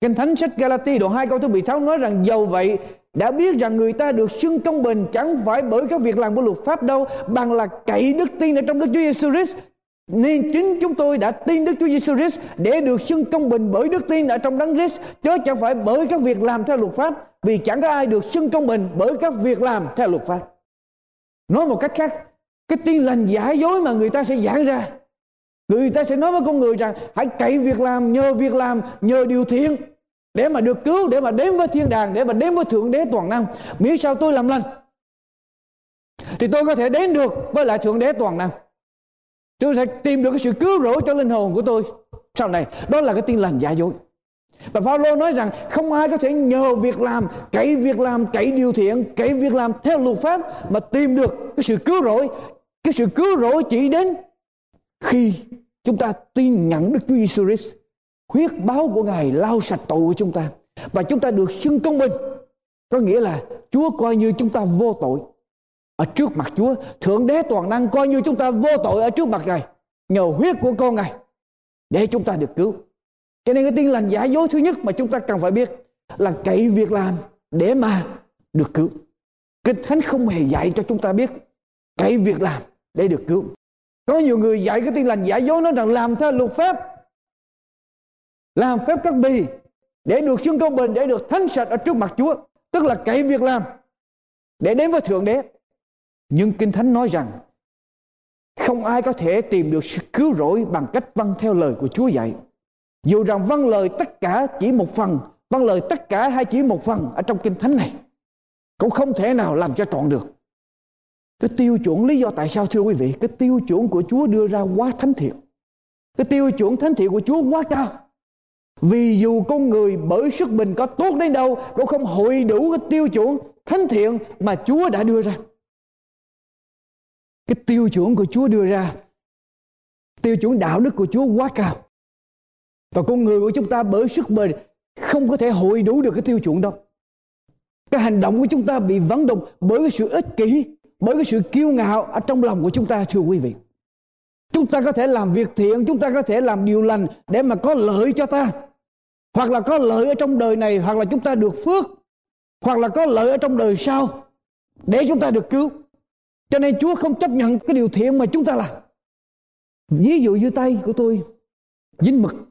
Kinh Thánh sách Galati đoạn 2 câu thứ 16 nói rằng, dầu vậy, đã biết rằng người ta được xưng công bình chẳng phải bởi các việc làm của luật pháp đâu, bằng là cậy đức tin ở trong Đức Chúa Giêsu Christ nên chính chúng tôi đã tin Đức Chúa Giêsu Christ để được xưng công bình bởi đức tin ở trong Đấng Christ chứ chẳng phải bởi các việc làm theo luật pháp, vì chẳng có ai được xưng công bình bởi các việc làm theo luật pháp. Nói một cách khác, cái tin lành giả dối mà người ta sẽ giảng ra. Người ta sẽ nói với con người rằng hãy cậy việc làm, nhờ việc làm, nhờ điều thiện để mà được cứu, để mà đến với thiên đàng, để mà đến với Thượng Đế toàn năng. Miễn sao tôi làm lành thì tôi có thể đến được với lại Thượng Đế toàn năng. Tôi sẽ tìm được cái sự cứu rỗi cho linh hồn của tôi sau này. Đó là cái tin lành giả dối. Và Phaolô nói rằng không ai có thể nhờ việc làm, cậy việc làm, cậy điều thiện, cậy việc làm theo luật pháp mà tìm được cái sự cứu rỗi. Cái sự cứu rỗi chỉ đến khi chúng ta tin nhận Đức Chúa Giêsu Christ. Huyết báo của Ngài lau sạch tội của chúng ta và chúng ta được xưng công bình. Có nghĩa là Chúa coi như chúng ta vô tội ở trước mặt Chúa. Thượng đế toàn năng coi như chúng ta vô tội ở trước mặt Ngài nhờ huyết của con Ngài để chúng ta được cứu. Cho nên cái tin lành giả dối thứ nhất mà chúng ta cần phải biết là cậy việc làm để mà được cứu. Kinh Thánh không hề dạy cho chúng ta biết cậy việc làm để được cứu. Có nhiều người dạy cái tin lành giả dối nói rằng làm theo luật pháp. Làm phép các bì để được xưng công bình, để được thánh sạch ở trước mặt Chúa. Tức là cậy việc làm để đến với Thượng Đế. Nhưng Kinh Thánh nói rằng không ai có thể tìm được sự cứu rỗi bằng cách vâng theo lời của Chúa dạy. Dù rằng vâng lời tất cả chỉ một phần, vâng lời tất cả hay chỉ một phần ở trong kinh thánh này, cũng không thể nào làm cho trọn được. Cái tiêu chuẩn lý do tại sao thưa quý vị, cái tiêu chuẩn của Chúa đưa ra quá thánh thiện. Cái tiêu chuẩn thánh thiện của Chúa quá cao. Vì dù con người bởi sức mình có tốt đến đâu cũng không hội đủ cái tiêu chuẩn thánh thiện mà Chúa đã đưa ra. Cái tiêu chuẩn của Chúa đưa ra tiêu chuẩn đạo đức của Chúa quá cao và con người của chúng ta bởi sức bền không có thể hội đủ được cái tiêu chuẩn đó. Cái hành động của chúng ta bị vắng động bởi cái sự ích kỷ, bởi cái sự kiêu ngạo ở trong lòng của chúng ta, thưa quý vị. Chúng ta có thể làm việc thiện, chúng ta có thể làm điều lành để mà có lợi cho ta. Hoặc là có lợi ở trong đời này, hoặc là chúng ta được phước. Hoặc là có lợi ở trong đời sau, để chúng ta được cứu. Cho nên Chúa không chấp nhận cái điều thiện mà chúng ta làm. Ví dụ như tay của tôi, dính mực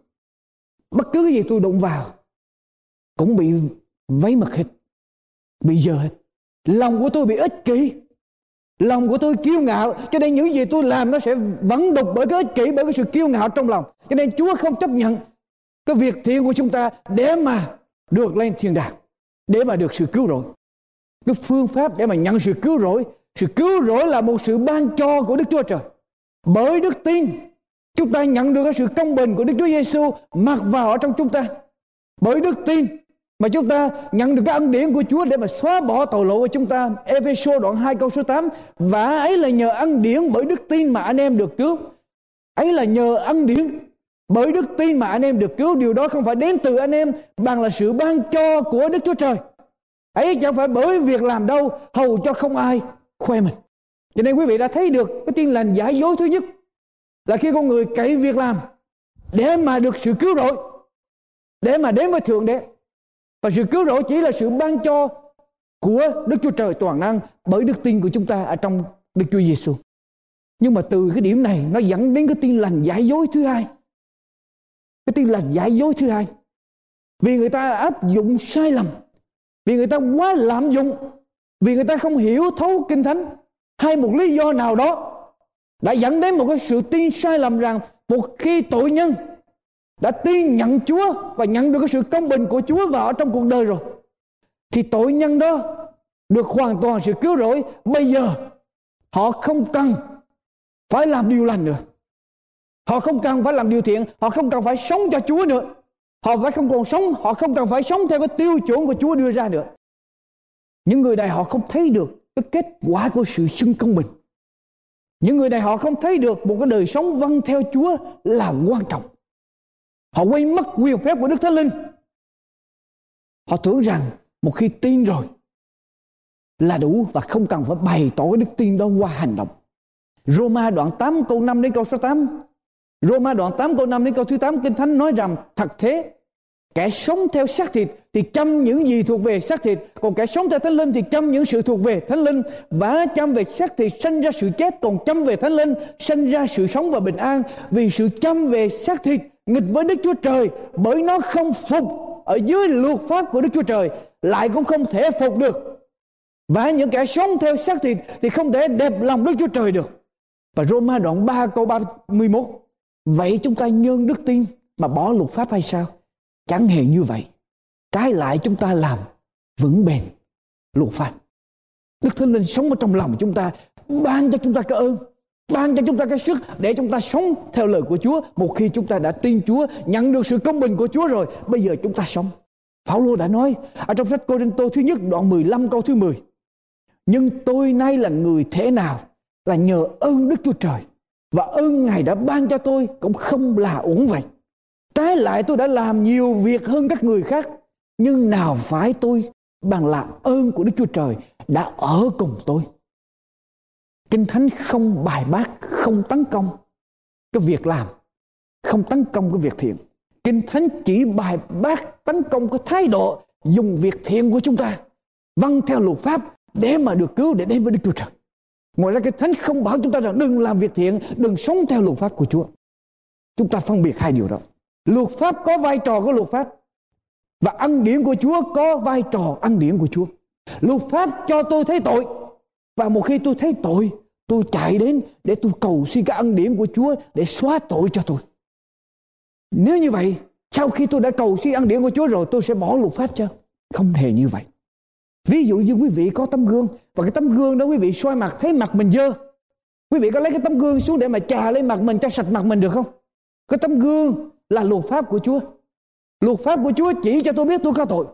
bất cứ cái gì tôi đụng vào cũng bị vấy mực hết, bị dơ hết. Lòng của tôi bị ích kỷ, lòng của tôi kiêu ngạo, cho nên những gì tôi làm nó sẽ vẫn đục bởi cái ích kỷ, bởi cái sự kiêu ngạo trong lòng. Cho nên Chúa không chấp nhận cái việc thiện của chúng ta để mà được lên thiên đàng, để mà được sự cứu rỗi. Cái phương pháp để mà nhận sự cứu rỗi, sự cứu rỗi là một sự ban cho của Đức Chúa Trời. Bởi đức tin chúng ta nhận được cái sự công bình của Đức Chúa Giêsu mặc vào ở trong chúng ta bởi đức tin mà chúng ta nhận được cái ân điển của Chúa để mà xóa bỏ tội lỗi của chúng ta. Ephesos đoạn 2 câu số 8 và ấy là nhờ ân điển bởi đức tin mà anh em được cứu. Ấy là nhờ ân điển bởi đức tin mà anh em được cứu điều đó không phải đến từ anh em, bằng là sự ban cho của Đức Chúa Trời. Ấy chẳng phải bởi việc làm đâu, hầu cho không ai khoe mình. Cho nên quý vị đã thấy được cái tin lành giả dối thứ nhất là khi con người cậy việc làm để mà được sự cứu rỗi, để mà đến với thượng đế và sự cứu rỗi chỉ là sự ban cho của Đức Chúa Trời toàn năng bởi đức tin của chúng ta ở trong Đức Chúa Giêsu. Nhưng mà từ cái điểm này nó dẫn đến cái tin lành giả dối thứ hai. Cái tin lành giả dối thứ hai. Vì người ta áp dụng sai lầm. Vì người ta quá lạm dụng. Vì người ta không hiểu thấu kinh thánh. Hay một lý do nào đó đã dẫn đến một cái sự tin sai lầm rằng một khi tội nhân đã tin nhận Chúa và nhận được cái sự công bình của Chúa vào trong cuộc đời rồi, thì tội nhân đó được hoàn toàn sự cứu rỗi. Bây giờ họ không cần phải làm điều lành nữa. Họ không cần phải làm điều thiện, họ không cần phải sống cho Chúa nữa. Họ phải không còn sống, họ không cần phải sống theo cái tiêu chuẩn của Chúa đưa ra nữa. Những người này họ không thấy được cái kết quả của sự xưng công bình những người này họ không thấy được một cái đời sống vâng theo Chúa là quan trọng Họ quay mất quyền phép của Đức Thánh Linh. Họ tưởng rằng một khi tin rồi là đủ và không cần phải bày tỏ cái đức tin đó qua hành động. Roma đoạn 8 câu 5 đến câu số 8. Roma đoạn 8 câu 5 đến câu thứ 8 Kinh Thánh nói rằng, thật thế Kẻ sống theo xác thịt thì chăm những gì thuộc về xác thịt Còn kẻ sống theo thánh linh thì chăm những sự thuộc về thánh linh Và chăm về xác thịt sanh ra sự chết, Còn chăm về thánh linh sanh ra sự sống và bình an Vì sự chăm về xác thịt nghịch với Đức Chúa Trời, bởi nó không phục ở dưới luật pháp của Đức Chúa Trời, lại cũng không thể phục được. Và những kẻ sống theo xác thịt thì không thể đẹp lòng Đức Chúa Trời được. Và Roma đoạn 3 câu 31 Vậy chúng ta nhân đức tin mà bỏ luật pháp hay sao? Chẳng hề như vậy. Trái lại chúng ta làm vững bền luật pháp. Đức Thánh Linh sống ở trong lòng chúng ta ban cho chúng ta cái ơn ban cho chúng ta cái sức để chúng ta sống theo lời của Chúa. Một khi chúng ta đã tin Chúa, nhận được sự công bình của Chúa rồi, bây giờ chúng ta sống. Phaolô đã nói ở trong sách Cô-rinh-tô thứ nhất đoạn 15 câu thứ 10. Nhưng tôi nay là người thế nào là nhờ ơn Đức Chúa Trời và ơn Ngài đã ban cho tôi cũng không là uổng vậy. Trái lại tôi đã làm nhiều việc hơn các người khác nhưng nào phải tôi bằng là ơn của Đức Chúa Trời đã ở cùng tôi. Kinh Thánh không bài bác, không tấn công cái việc làm, không tấn công cái việc thiện. Kinh Thánh chỉ bài bác tấn công cái thái độ dùng việc thiện của chúng ta vâng theo luật pháp để mà được cứu để đến với Đức Chúa Trời. Ngoài ra cái Thánh không bảo chúng ta rằng đừng làm việc thiện, đừng sống theo luật pháp của Chúa. Chúng ta phân biệt hai điều đó. Luật pháp có vai trò của luật pháp và ân điển của Chúa có vai trò ân điển của Chúa. Luật pháp cho tôi thấy tội và một khi tôi thấy tội, tôi chạy đến để tôi cầu xin cái ân điển của Chúa để xóa tội cho tôi. Nếu như vậy, sau khi tôi đã cầu xin ân điển của Chúa rồi, tôi sẽ bỏ luật pháp cho? Không hề như vậy. Ví dụ như quý vị có tấm gương và cái tấm gương đó quý vị soi mặt thấy mặt mình dơ. Quý vị có lấy cái tấm gương xuống để mà chà lên mặt mình cho sạch mặt mình được không? Cái tấm gương là luật pháp của Chúa. Luật pháp của Chúa chỉ cho tôi biết tôi có tội.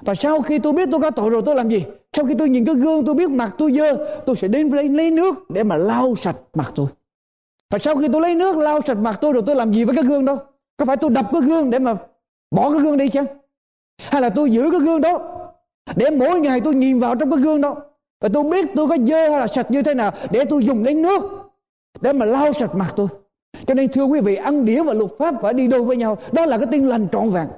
Và sau khi tôi biết tôi có tội rồi tôi làm gì? Sau khi tôi nhìn cái gương tôi biết mặt tôi dơ, tôi sẽ đến lấy, lấy nước để mà lau sạch mặt tôi. và sau khi tôi lấy nước lau sạch mặt tôi rồi tôi làm gì với cái gương đó có phải tôi đập cái gương để mà bỏ cái gương đi chăng hay là tôi giữ cái gương đó để mỗi ngày tôi nhìn vào trong cái gương đó và tôi biết tôi có dơ hay là sạch như thế nào để tôi dùng lấy nước để mà lau sạch mặt tôi cho nên, thưa quý vị, ăn điển và luật pháp phải đi đôi với nhau. Đó là cái tin lành trọn vẹn.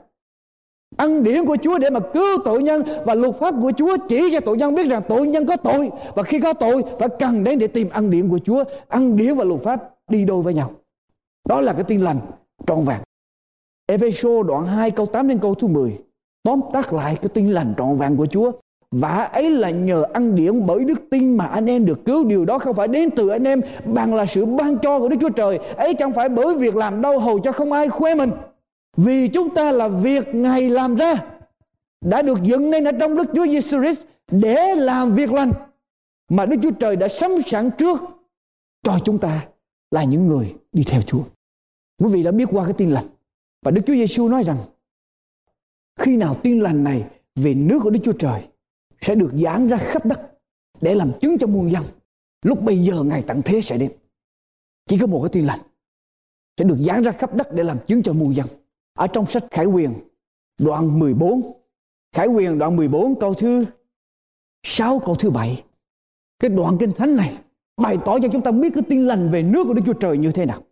Ăn điển của Chúa để mà cứu tội nhân và luật pháp của Chúa chỉ cho tội nhân biết rằng tội nhân có tội. Và khi có tội, phải cần đến để tìm ăn điển của Chúa. Ăn điển và luật pháp đi đôi với nhau. Đó là cái tin lành trọn vẹn. Ephesos đoạn 2 câu 8 đến câu thứ 10 tóm tắt lại cái tin lành trọn vẹn của Chúa và ấy là nhờ ăn điển bởi đức tin mà anh em được cứu. Điều đó không phải đến từ anh em bằng là sự ban cho của Đức Chúa Trời. Ấy chẳng phải bởi việc làm đâu hầu cho không ai khoe mình. Vì chúng ta là việc Ngài làm ra đã được dựng nên ở trong Đức Chúa Giêsu Christ để làm việc lành mà Đức Chúa Trời đã sắm sẵn trước cho chúng ta là những người đi theo Chúa. Quý vị đã biết qua cái tin lành và Đức Chúa Giêsu nói rằng khi nào tin lành này về nước của Đức Chúa Trời sẽ được giảng ra khắp đất để làm chứng cho muôn dân. Lúc bây giờ ngày tận thế sẽ đến. Chỉ có một cái tin lành, sẽ được giảng ra khắp đất để làm chứng cho muôn dân. Ở trong sách Khải Quyền đoạn 14 Khải Quyền đoạn 14 câu thứ 6 câu thứ 7 Cái đoạn kinh thánh này bày tỏ cho chúng ta biết cái tin lành về nước của Đức Chúa Trời như thế nào.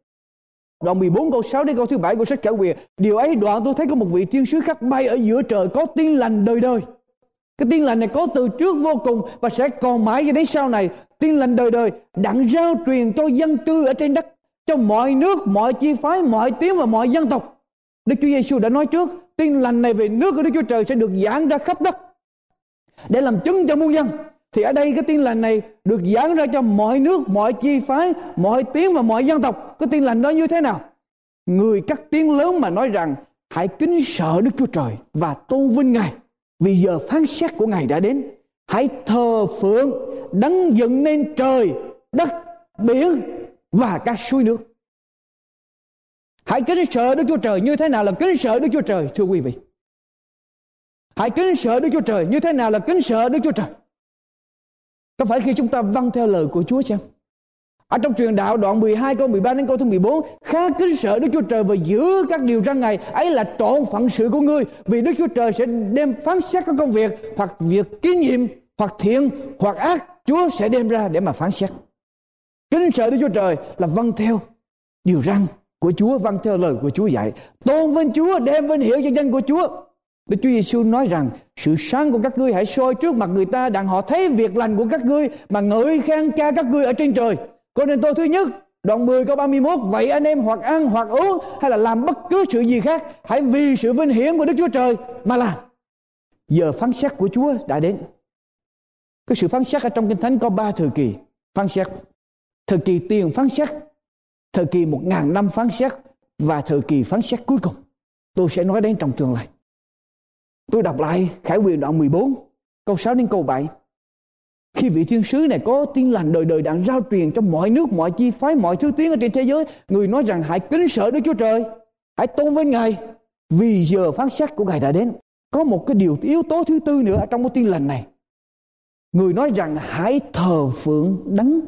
Đoạn 14 câu 6 đến câu thứ 7 của sách Khải Quyền. Điều ấy đoạn tôi thấy có một vị thiên sứ khác bay ở giữa trời có tin lành đời đời. Cái tin lành này có từ trước vô cùng và sẽ còn mãi cho đến sau này. Tin lành đời đời đặng giao truyền cho dân cư ở trên đất. Cho mọi nước, mọi chi phái, mọi tiếng và mọi dân tộc. Đức Chúa Giêsu đã nói trước tin lành này về nước của Đức Chúa Trời sẽ được giảng ra khắp đất để làm chứng cho muôn dân thì ở đây cái tin lành này được giảng ra cho mọi nước mọi chi phái mọi tiếng và mọi dân tộc cái tin lành đó như thế nào người cắt tiếng lớn mà nói rằng hãy kính sợ đức chúa trời và tôn vinh ngài vì giờ phán xét của ngài đã đến, hãy thờ phượng, đấng dựng nên trời, đất, biển và các suối nước. Hãy kính sợ đức chúa trời như thế nào là kính sợ đức chúa trời, thưa quý vị. Hãy kính sợ đức chúa trời như thế nào là kính sợ đức chúa trời. Có phải khi chúng ta vâng theo lời của Chúa chăng? Ở trong truyền đạo đoạn 12 câu 13 đến câu thứ 14 Khá kính sợ Đức Chúa Trời và giữ các điều răn ngày Ấy là trọn phận sự của ngươi, Vì Đức Chúa Trời sẽ đem phán xét các công việc, Hoặc việc kinh nghiệm Hoặc thiện, hoặc ác, Chúa sẽ đem ra để mà phán xét Kính sợ Đức Chúa Trời là vâng theo điều răn của Chúa Vâng theo lời của Chúa dạy, Tôn vinh Chúa, đem vinh hiệu cho danh của Chúa Đức Chúa Giêsu nói rằng, sự sáng của các ngươi hãy soi trước mặt người ta, đặng họ thấy việc lành của các ngươi, mà ngợi khen cha các ngươi ở trên trời cô nên tôi thứ nhất, Đoạn 10 câu 31 Vậy anh em hoặc ăn hoặc uống Hay là làm bất cứ sự gì khác, Hãy vì sự vinh hiển của Đức Chúa Trời Mà làm. Giờ phán xét của Chúa đã đến. Cái sự phán xét ở trong Kinh Thánh có ba thời kỳ Phán xét. Thời kỳ tiền phán xét, Thời kỳ một ngàn năm phán xét Và thời kỳ phán xét cuối cùng. Tôi sẽ nói đến trong tương lai. Tôi đọc lại Khải quyền đoạn 14 câu 6 đến câu 7. Khi vị thiên sứ này có tiếng lành đời đời đặng rao truyền cho mọi nước, mọi chi phái, mọi thứ tiếng ở trên thế giới. Người nói rằng hãy kính sợ Đức Chúa Trời. Hãy tôn vinh Ngài. Vì giờ phán xét của Ngài đã đến. Có một cái điều yếu tố thứ tư nữa trong cái tin lành này. Người nói rằng hãy thờ phượng đấng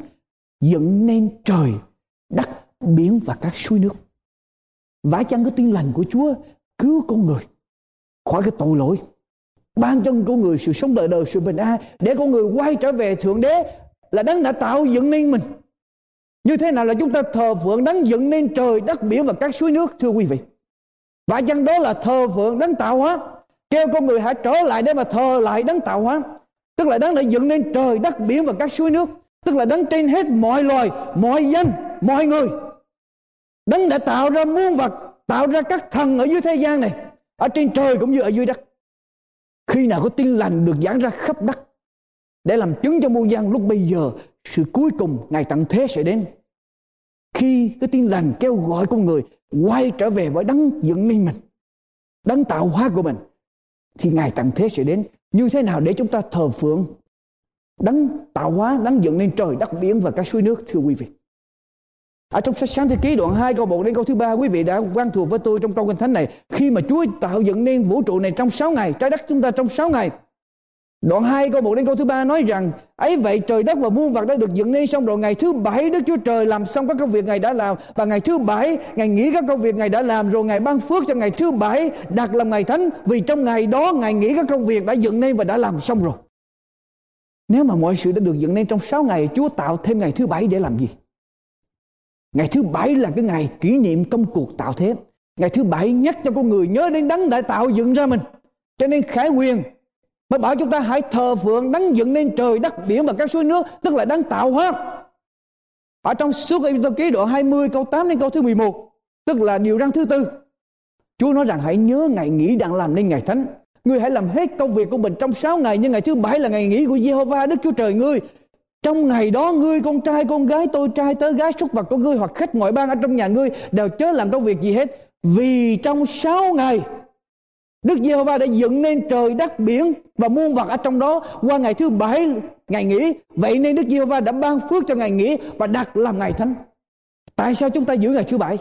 dựng nên trời, đất, biển và các suối nước. Vả chăng cái tin lành của Chúa cứu con người khỏi cái tội lỗi ban cho con người sự sống đời đời, sự bình an, để con người quay trở về thượng đế là đấng đã tạo dựng nên mình. Như thế nào là chúng ta thờ phượng đấng dựng nên trời, đất, biển và các suối nước, thưa quý vị? Và chăng đó là thờ phượng đấng tạo hóa? Kêu con người hãy trở lại để mà thờ lại đấng tạo hóa. Tức là đấng đã dựng nên trời, đất, biển và các suối nước. Tức là đấng trên hết mọi loài, mọi dân, mọi người. Đấng đã tạo ra muôn vật, tạo ra các thần ở dưới thế gian này, ở trên trời cũng như ở dưới đất khi nào có tin lành được giảng ra khắp đất để làm chứng cho muôn dân lúc bây giờ, sự cuối cùng ngày tận thế sẽ đến. Khi cái tin lành kêu gọi con người quay trở về với đấng dựng nên mình, đấng tạo hóa của mình, thì ngày tận thế sẽ đến. Như thế nào để chúng ta thờ phượng đấng tạo hóa, đấng dựng nên trời, đất, biển và các suối nước, thưa quý vị? Ở trong sách sáng thế ký đoạn 2 câu 1 đến câu thứ ba quý vị đã quan thuộc với tôi trong câu kinh thánh này. Khi mà Chúa tạo dựng nên vũ trụ này trong 6 ngày, trái đất chúng ta trong 6 ngày. Đoạn 2 câu 1 đến câu thứ ba nói rằng ấy vậy trời đất và muôn vật đã được dựng nên xong rồi ngày thứ bảy Đức Chúa Trời làm xong các công việc Ngài đã làm và ngày thứ bảy Ngài nghĩ các công việc Ngài đã làm rồi Ngài ban phước cho ngày thứ bảy đặt làm ngày thánh vì trong ngày đó Ngài nghĩ các công việc đã dựng nên và đã làm xong rồi. Nếu mà mọi sự đã được dựng nên trong 6 ngày Chúa tạo thêm ngày thứ bảy để làm gì? Ngày thứ bảy là cái ngày kỷ niệm công cuộc tạo thế. Ngày thứ bảy nhắc cho con người nhớ đến đấng đã tạo dựng ra mình. Cho nên khải quyền mới bảo chúng ta hãy thờ phượng đấng dựng nên trời, đất, biển và các suối nước, tức là đấng tạo hóa ở trong suốt Ê ký đoạn 20 câu 8 đến câu thứ 11 tức là điều răn thứ tư Chúa nói rằng hãy nhớ ngày nghỉ đang làm nên ngày thánh Ngươi hãy làm hết công việc của mình trong 6 ngày, Nhưng ngày thứ bảy là ngày nghỉ của Jehovah Đức Chúa Trời ngươi trong ngày đó ngươi, con trai, con gái, tôi trai, tớ gái, súc vật của ngươi Hoặc khách ngoại bang ở trong nhà ngươi Đều chớ làm công việc gì hết Vì trong sáu ngày, Đức Giê-hô-va đã dựng nên trời đất biển và muôn vật ở trong đó qua ngày thứ bảy, ngày nghỉ. Vậy nên Đức Giê-hô-va đã ban phước cho ngày nghỉ và đặt làm ngày thánh. Tại sao chúng ta giữ ngày thứ bảy?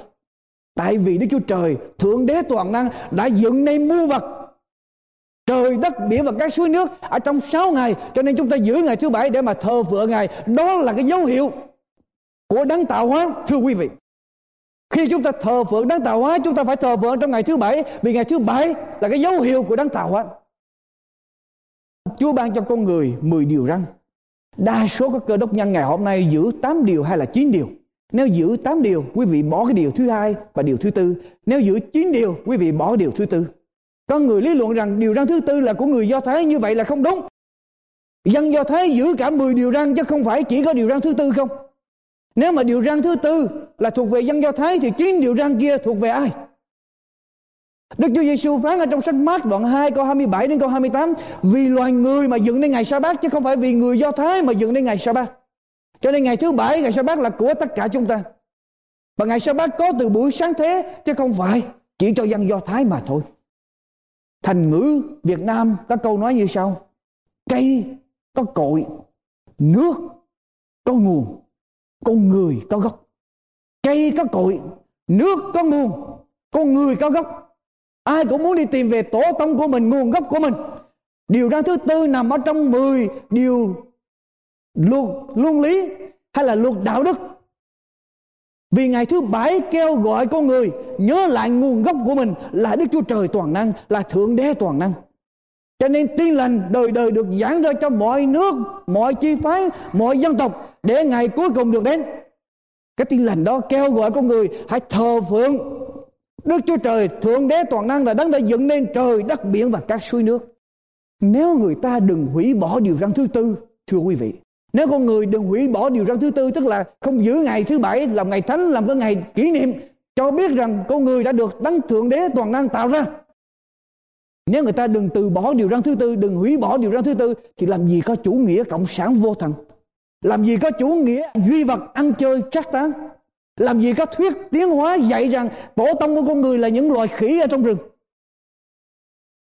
Tại vì Đức Chúa Trời, Thượng Đế Toàn Năng đã dựng nên muôn vật trời đất, biển và các suối nước ở trong 6 ngày. Cho nên chúng ta giữ ngày thứ bảy để mà thờ phượng ngài. Đó là cái dấu hiệu của đấng tạo hóa, thưa quý vị. Khi chúng ta thờ phượng đấng tạo hóa, chúng ta phải thờ phượng trong ngày thứ bảy, vì ngày thứ bảy là cái dấu hiệu của đấng tạo hóa. Chúa ban cho con người 10 điều răn. Đa số các cơ đốc nhân ngày hôm nay giữ 8 điều hay là 9 điều? Nếu giữ 8 điều, quý vị bỏ cái điều thứ hai và điều thứ tư. Nếu giữ 9 điều, quý vị bỏ điều thứ tư. Có người lý luận rằng điều răn thứ tư là của người Do Thái, như vậy là không đúng. Dân Do Thái giữ cả 10 điều răn chứ không phải chỉ có điều răn thứ tư không? Nếu mà điều răn thứ tư là thuộc về dân Do Thái, thì chín điều răn kia thuộc về ai? Đức Chúa Giêsu phán ở trong sách Mát đoạn 2 câu 27 đến câu 28 Vì loài người mà dựng nên ngày sa bát, chứ không phải vì người Do Thái mà dựng nên ngày sa bát. Cho nên ngày thứ bảy, ngày sa bát là của tất cả chúng ta. Và ngày sa bát có từ buổi sáng thế, chứ không phải chỉ cho dân Do Thái mà thôi. Thành ngữ Việt Nam có câu nói như sau. Cây có cội, Nước có nguồn, con người có gốc. Cây có cội, nước có nguồn, con người có gốc. Ai cũng muốn đi tìm về tổ tông của mình, nguồn gốc của mình. Điều ra thứ tư nằm ở trong 10 điều luật, luân lý hay là luật đạo đức vì ngày thứ bảy kêu gọi con người nhớ lại nguồn gốc của mình là Đức Chúa Trời toàn năng, là Thượng Đế toàn năng. Cho nên tin lành đời đời được giảng ra cho mọi nước, mọi chi phái, mọi dân tộc để ngày cuối cùng được đến cái tin lành đó kêu gọi con người hãy thờ phượng Đức Chúa Trời Thượng Đế Toàn Năng là đấng đã dựng nên trời đất biển và các suối nước nếu người ta đừng hủy bỏ điều răn thứ tư thưa quý vị nếu con người đừng hủy bỏ điều răn thứ tư, tức là không giữ ngày thứ bảy làm ngày thánh, làm cái ngày kỷ niệm, cho biết rằng con người đã được đấng thượng đế toàn năng tạo ra. Nếu người ta đừng từ bỏ điều răn thứ tư, đừng hủy bỏ điều răn thứ tư, thì làm gì có chủ nghĩa cộng sản vô thần? Làm gì có chủ nghĩa duy vật, ăn chơi, trác tán làm gì có thuyết tiến hóa dạy rằng tổ tông của con người là những loài khỉ ở trong rừng?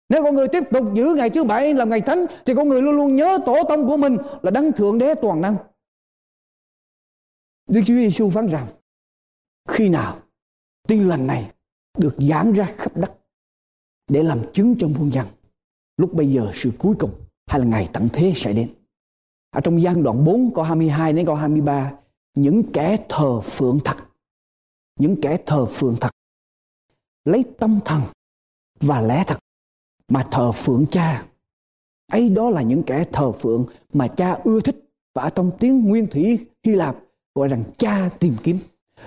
Nếu con người tiếp tục giữ ngày thứ bảy là ngày thánh, thì con người luôn luôn nhớ tổ tông của mình là đấng thượng đế toàn năng. Đức Chúa Giêsu phán rằng, khi nào tin lành này được giảng ra khắp đất để làm chứng cho muôn dân, lúc bây giờ sự cuối cùng hay là ngày tận thế sẽ đến. Ở trong gian đoạn 4 câu 22 đến câu 23 những kẻ thờ phượng thật, những kẻ thờ phượng thật, lấy tâm thần và lẽ thật mà thờ phượng cha. Ấy đó là những kẻ thờ phượng mà cha ưa thích. Và ở trong tiếng nguyên thủy Hy Lạp gọi rằng cha tìm kiếm.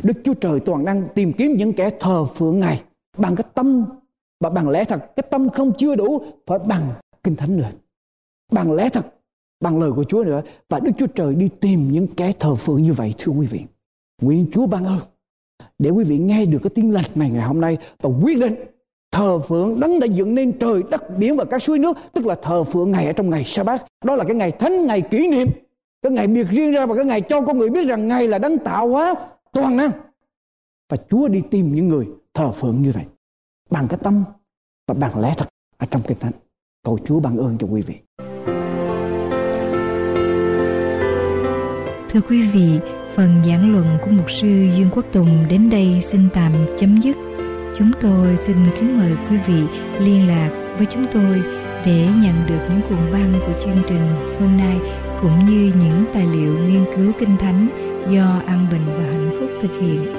Đức Chúa Trời toàn năng tìm kiếm những kẻ thờ phượng Ngài bằng cái tâm. Và bằng lẽ thật, cái tâm không chưa đủ phải bằng kinh thánh nữa. Bằng lẽ thật, bằng lời của Chúa nữa. Và Đức Chúa Trời đi tìm những kẻ thờ phượng như vậy, thưa quý vị. Nguyện Chúa ban ơn để quý vị nghe được cái tiếng lành này ngày hôm nay và quyết định thờ phượng đấng đã dựng nên trời đất biển và các suối nước tức là thờ phượng ngày ở trong ngày sa bát đó là cái ngày thánh ngày kỷ niệm. Cái ngày biệt riêng ra và cái ngày cho con người biết rằng ngày là đấng tạo hóa toàn năng. Và Chúa đi tìm những người thờ phượng như vậy bằng cái tâm và bằng lẽ thật ở trong kinh thánh. Cầu Chúa ban ơn cho quý vị. Thưa quý vị, phần giảng luận của mục sư Dương Quốc Tùng đến đây xin tạm chấm dứt. Chúng tôi xin kính mời quý vị liên lạc với chúng tôi để nhận được những cuộn băng của chương trình hôm nay, cũng như những tài liệu nghiên cứu kinh thánh do An Bình và Hạnh Phúc thực hiện.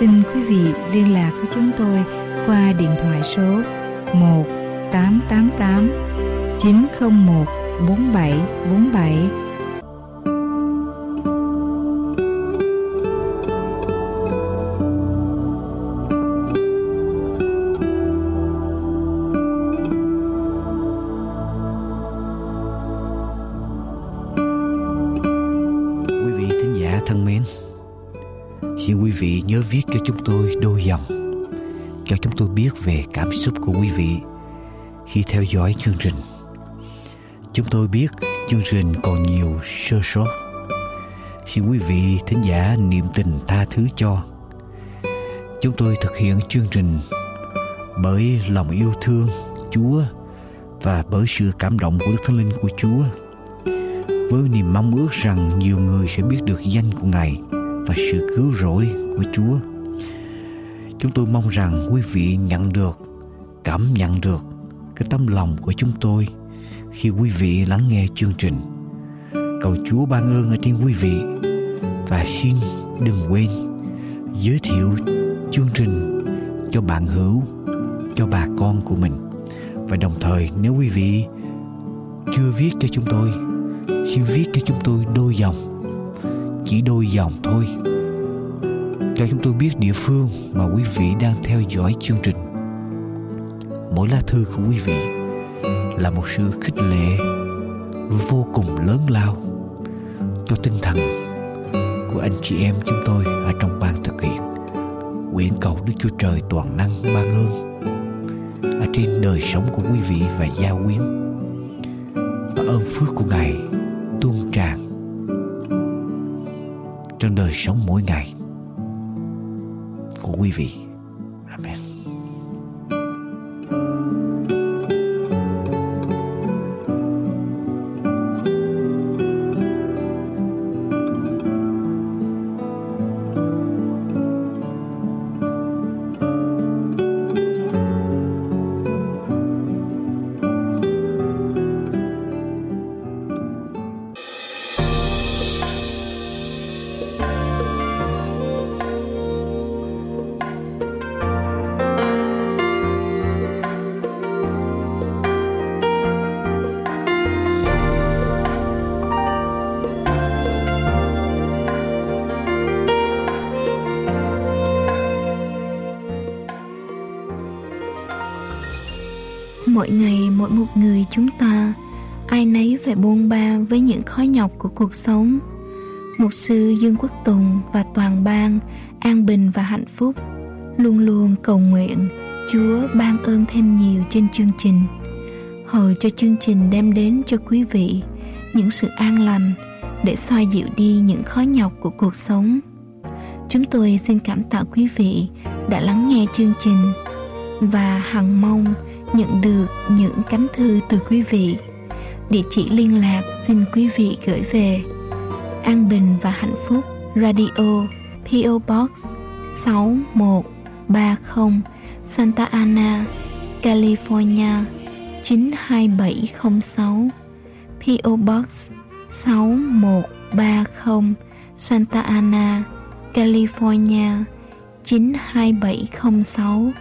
Xin quý vị liên lạc với chúng tôi qua điện thoại số 1 888 901 4747 nhớ viết cho chúng tôi đôi dòng, cho chúng tôi biết về cảm xúc của quý vị khi theo dõi chương trình. Chúng tôi biết chương trình còn nhiều sơ sót. Xin quý vị thính giả niệm tình tha thứ cho. Chúng tôi thực hiện chương trình bởi lòng yêu thương Chúa và bởi sự cảm động của Đức Thánh Linh của Chúa với niềm mong ước rằng nhiều người sẽ biết được danh của Ngài và sự cứu rỗi của Chúa. Chúng tôi mong rằng quý vị nhận được, cảm nhận được cái tấm lòng của chúng tôi khi quý vị lắng nghe chương trình. Cầu Chúa ban ơn ở trên quý vị và xin đừng quên giới thiệu chương trình cho bạn hữu, cho bà con của mình. Và đồng thời nếu quý vị chưa viết cho chúng tôi xin viết cho chúng tôi đôi dòng chỉ đôi dòng thôi. Cho chúng tôi biết địa phương mà quý vị đang theo dõi chương trình. Mỗi lá thư của quý vị là một sự khích lệ vô cùng lớn lao cho tinh thần của anh chị em chúng tôi ở trong ban thực hiện. Nguyện cầu đức chúa trời toàn năng ban ơn ở trên đời sống của quý vị và gia quyến. Và ơn phước của ngài tuôn tràn trong đời sống mỗi ngày của quý vị. Những của cuộc sống. Mục sư dương quốc tùng và toàn ban an bình và hạnh phúc luôn luôn cầu nguyện chúa ban ơn thêm nhiều trên chương trình. Hầu cho chương trình đem đến cho quý vị những sự an lành để xoa dịu đi những khó nhọc của cuộc sống. Chúng tôi xin cảm tạ quý vị đã lắng nghe chương trình và hằng mong nhận được những cánh thư từ quý vị. Địa chỉ liên lạc xin quý vị gửi về An Bình và Hạnh Phúc Radio PO Box 6130 Santa Ana, California 92706 PO Box 6130 Santa Ana, California 92706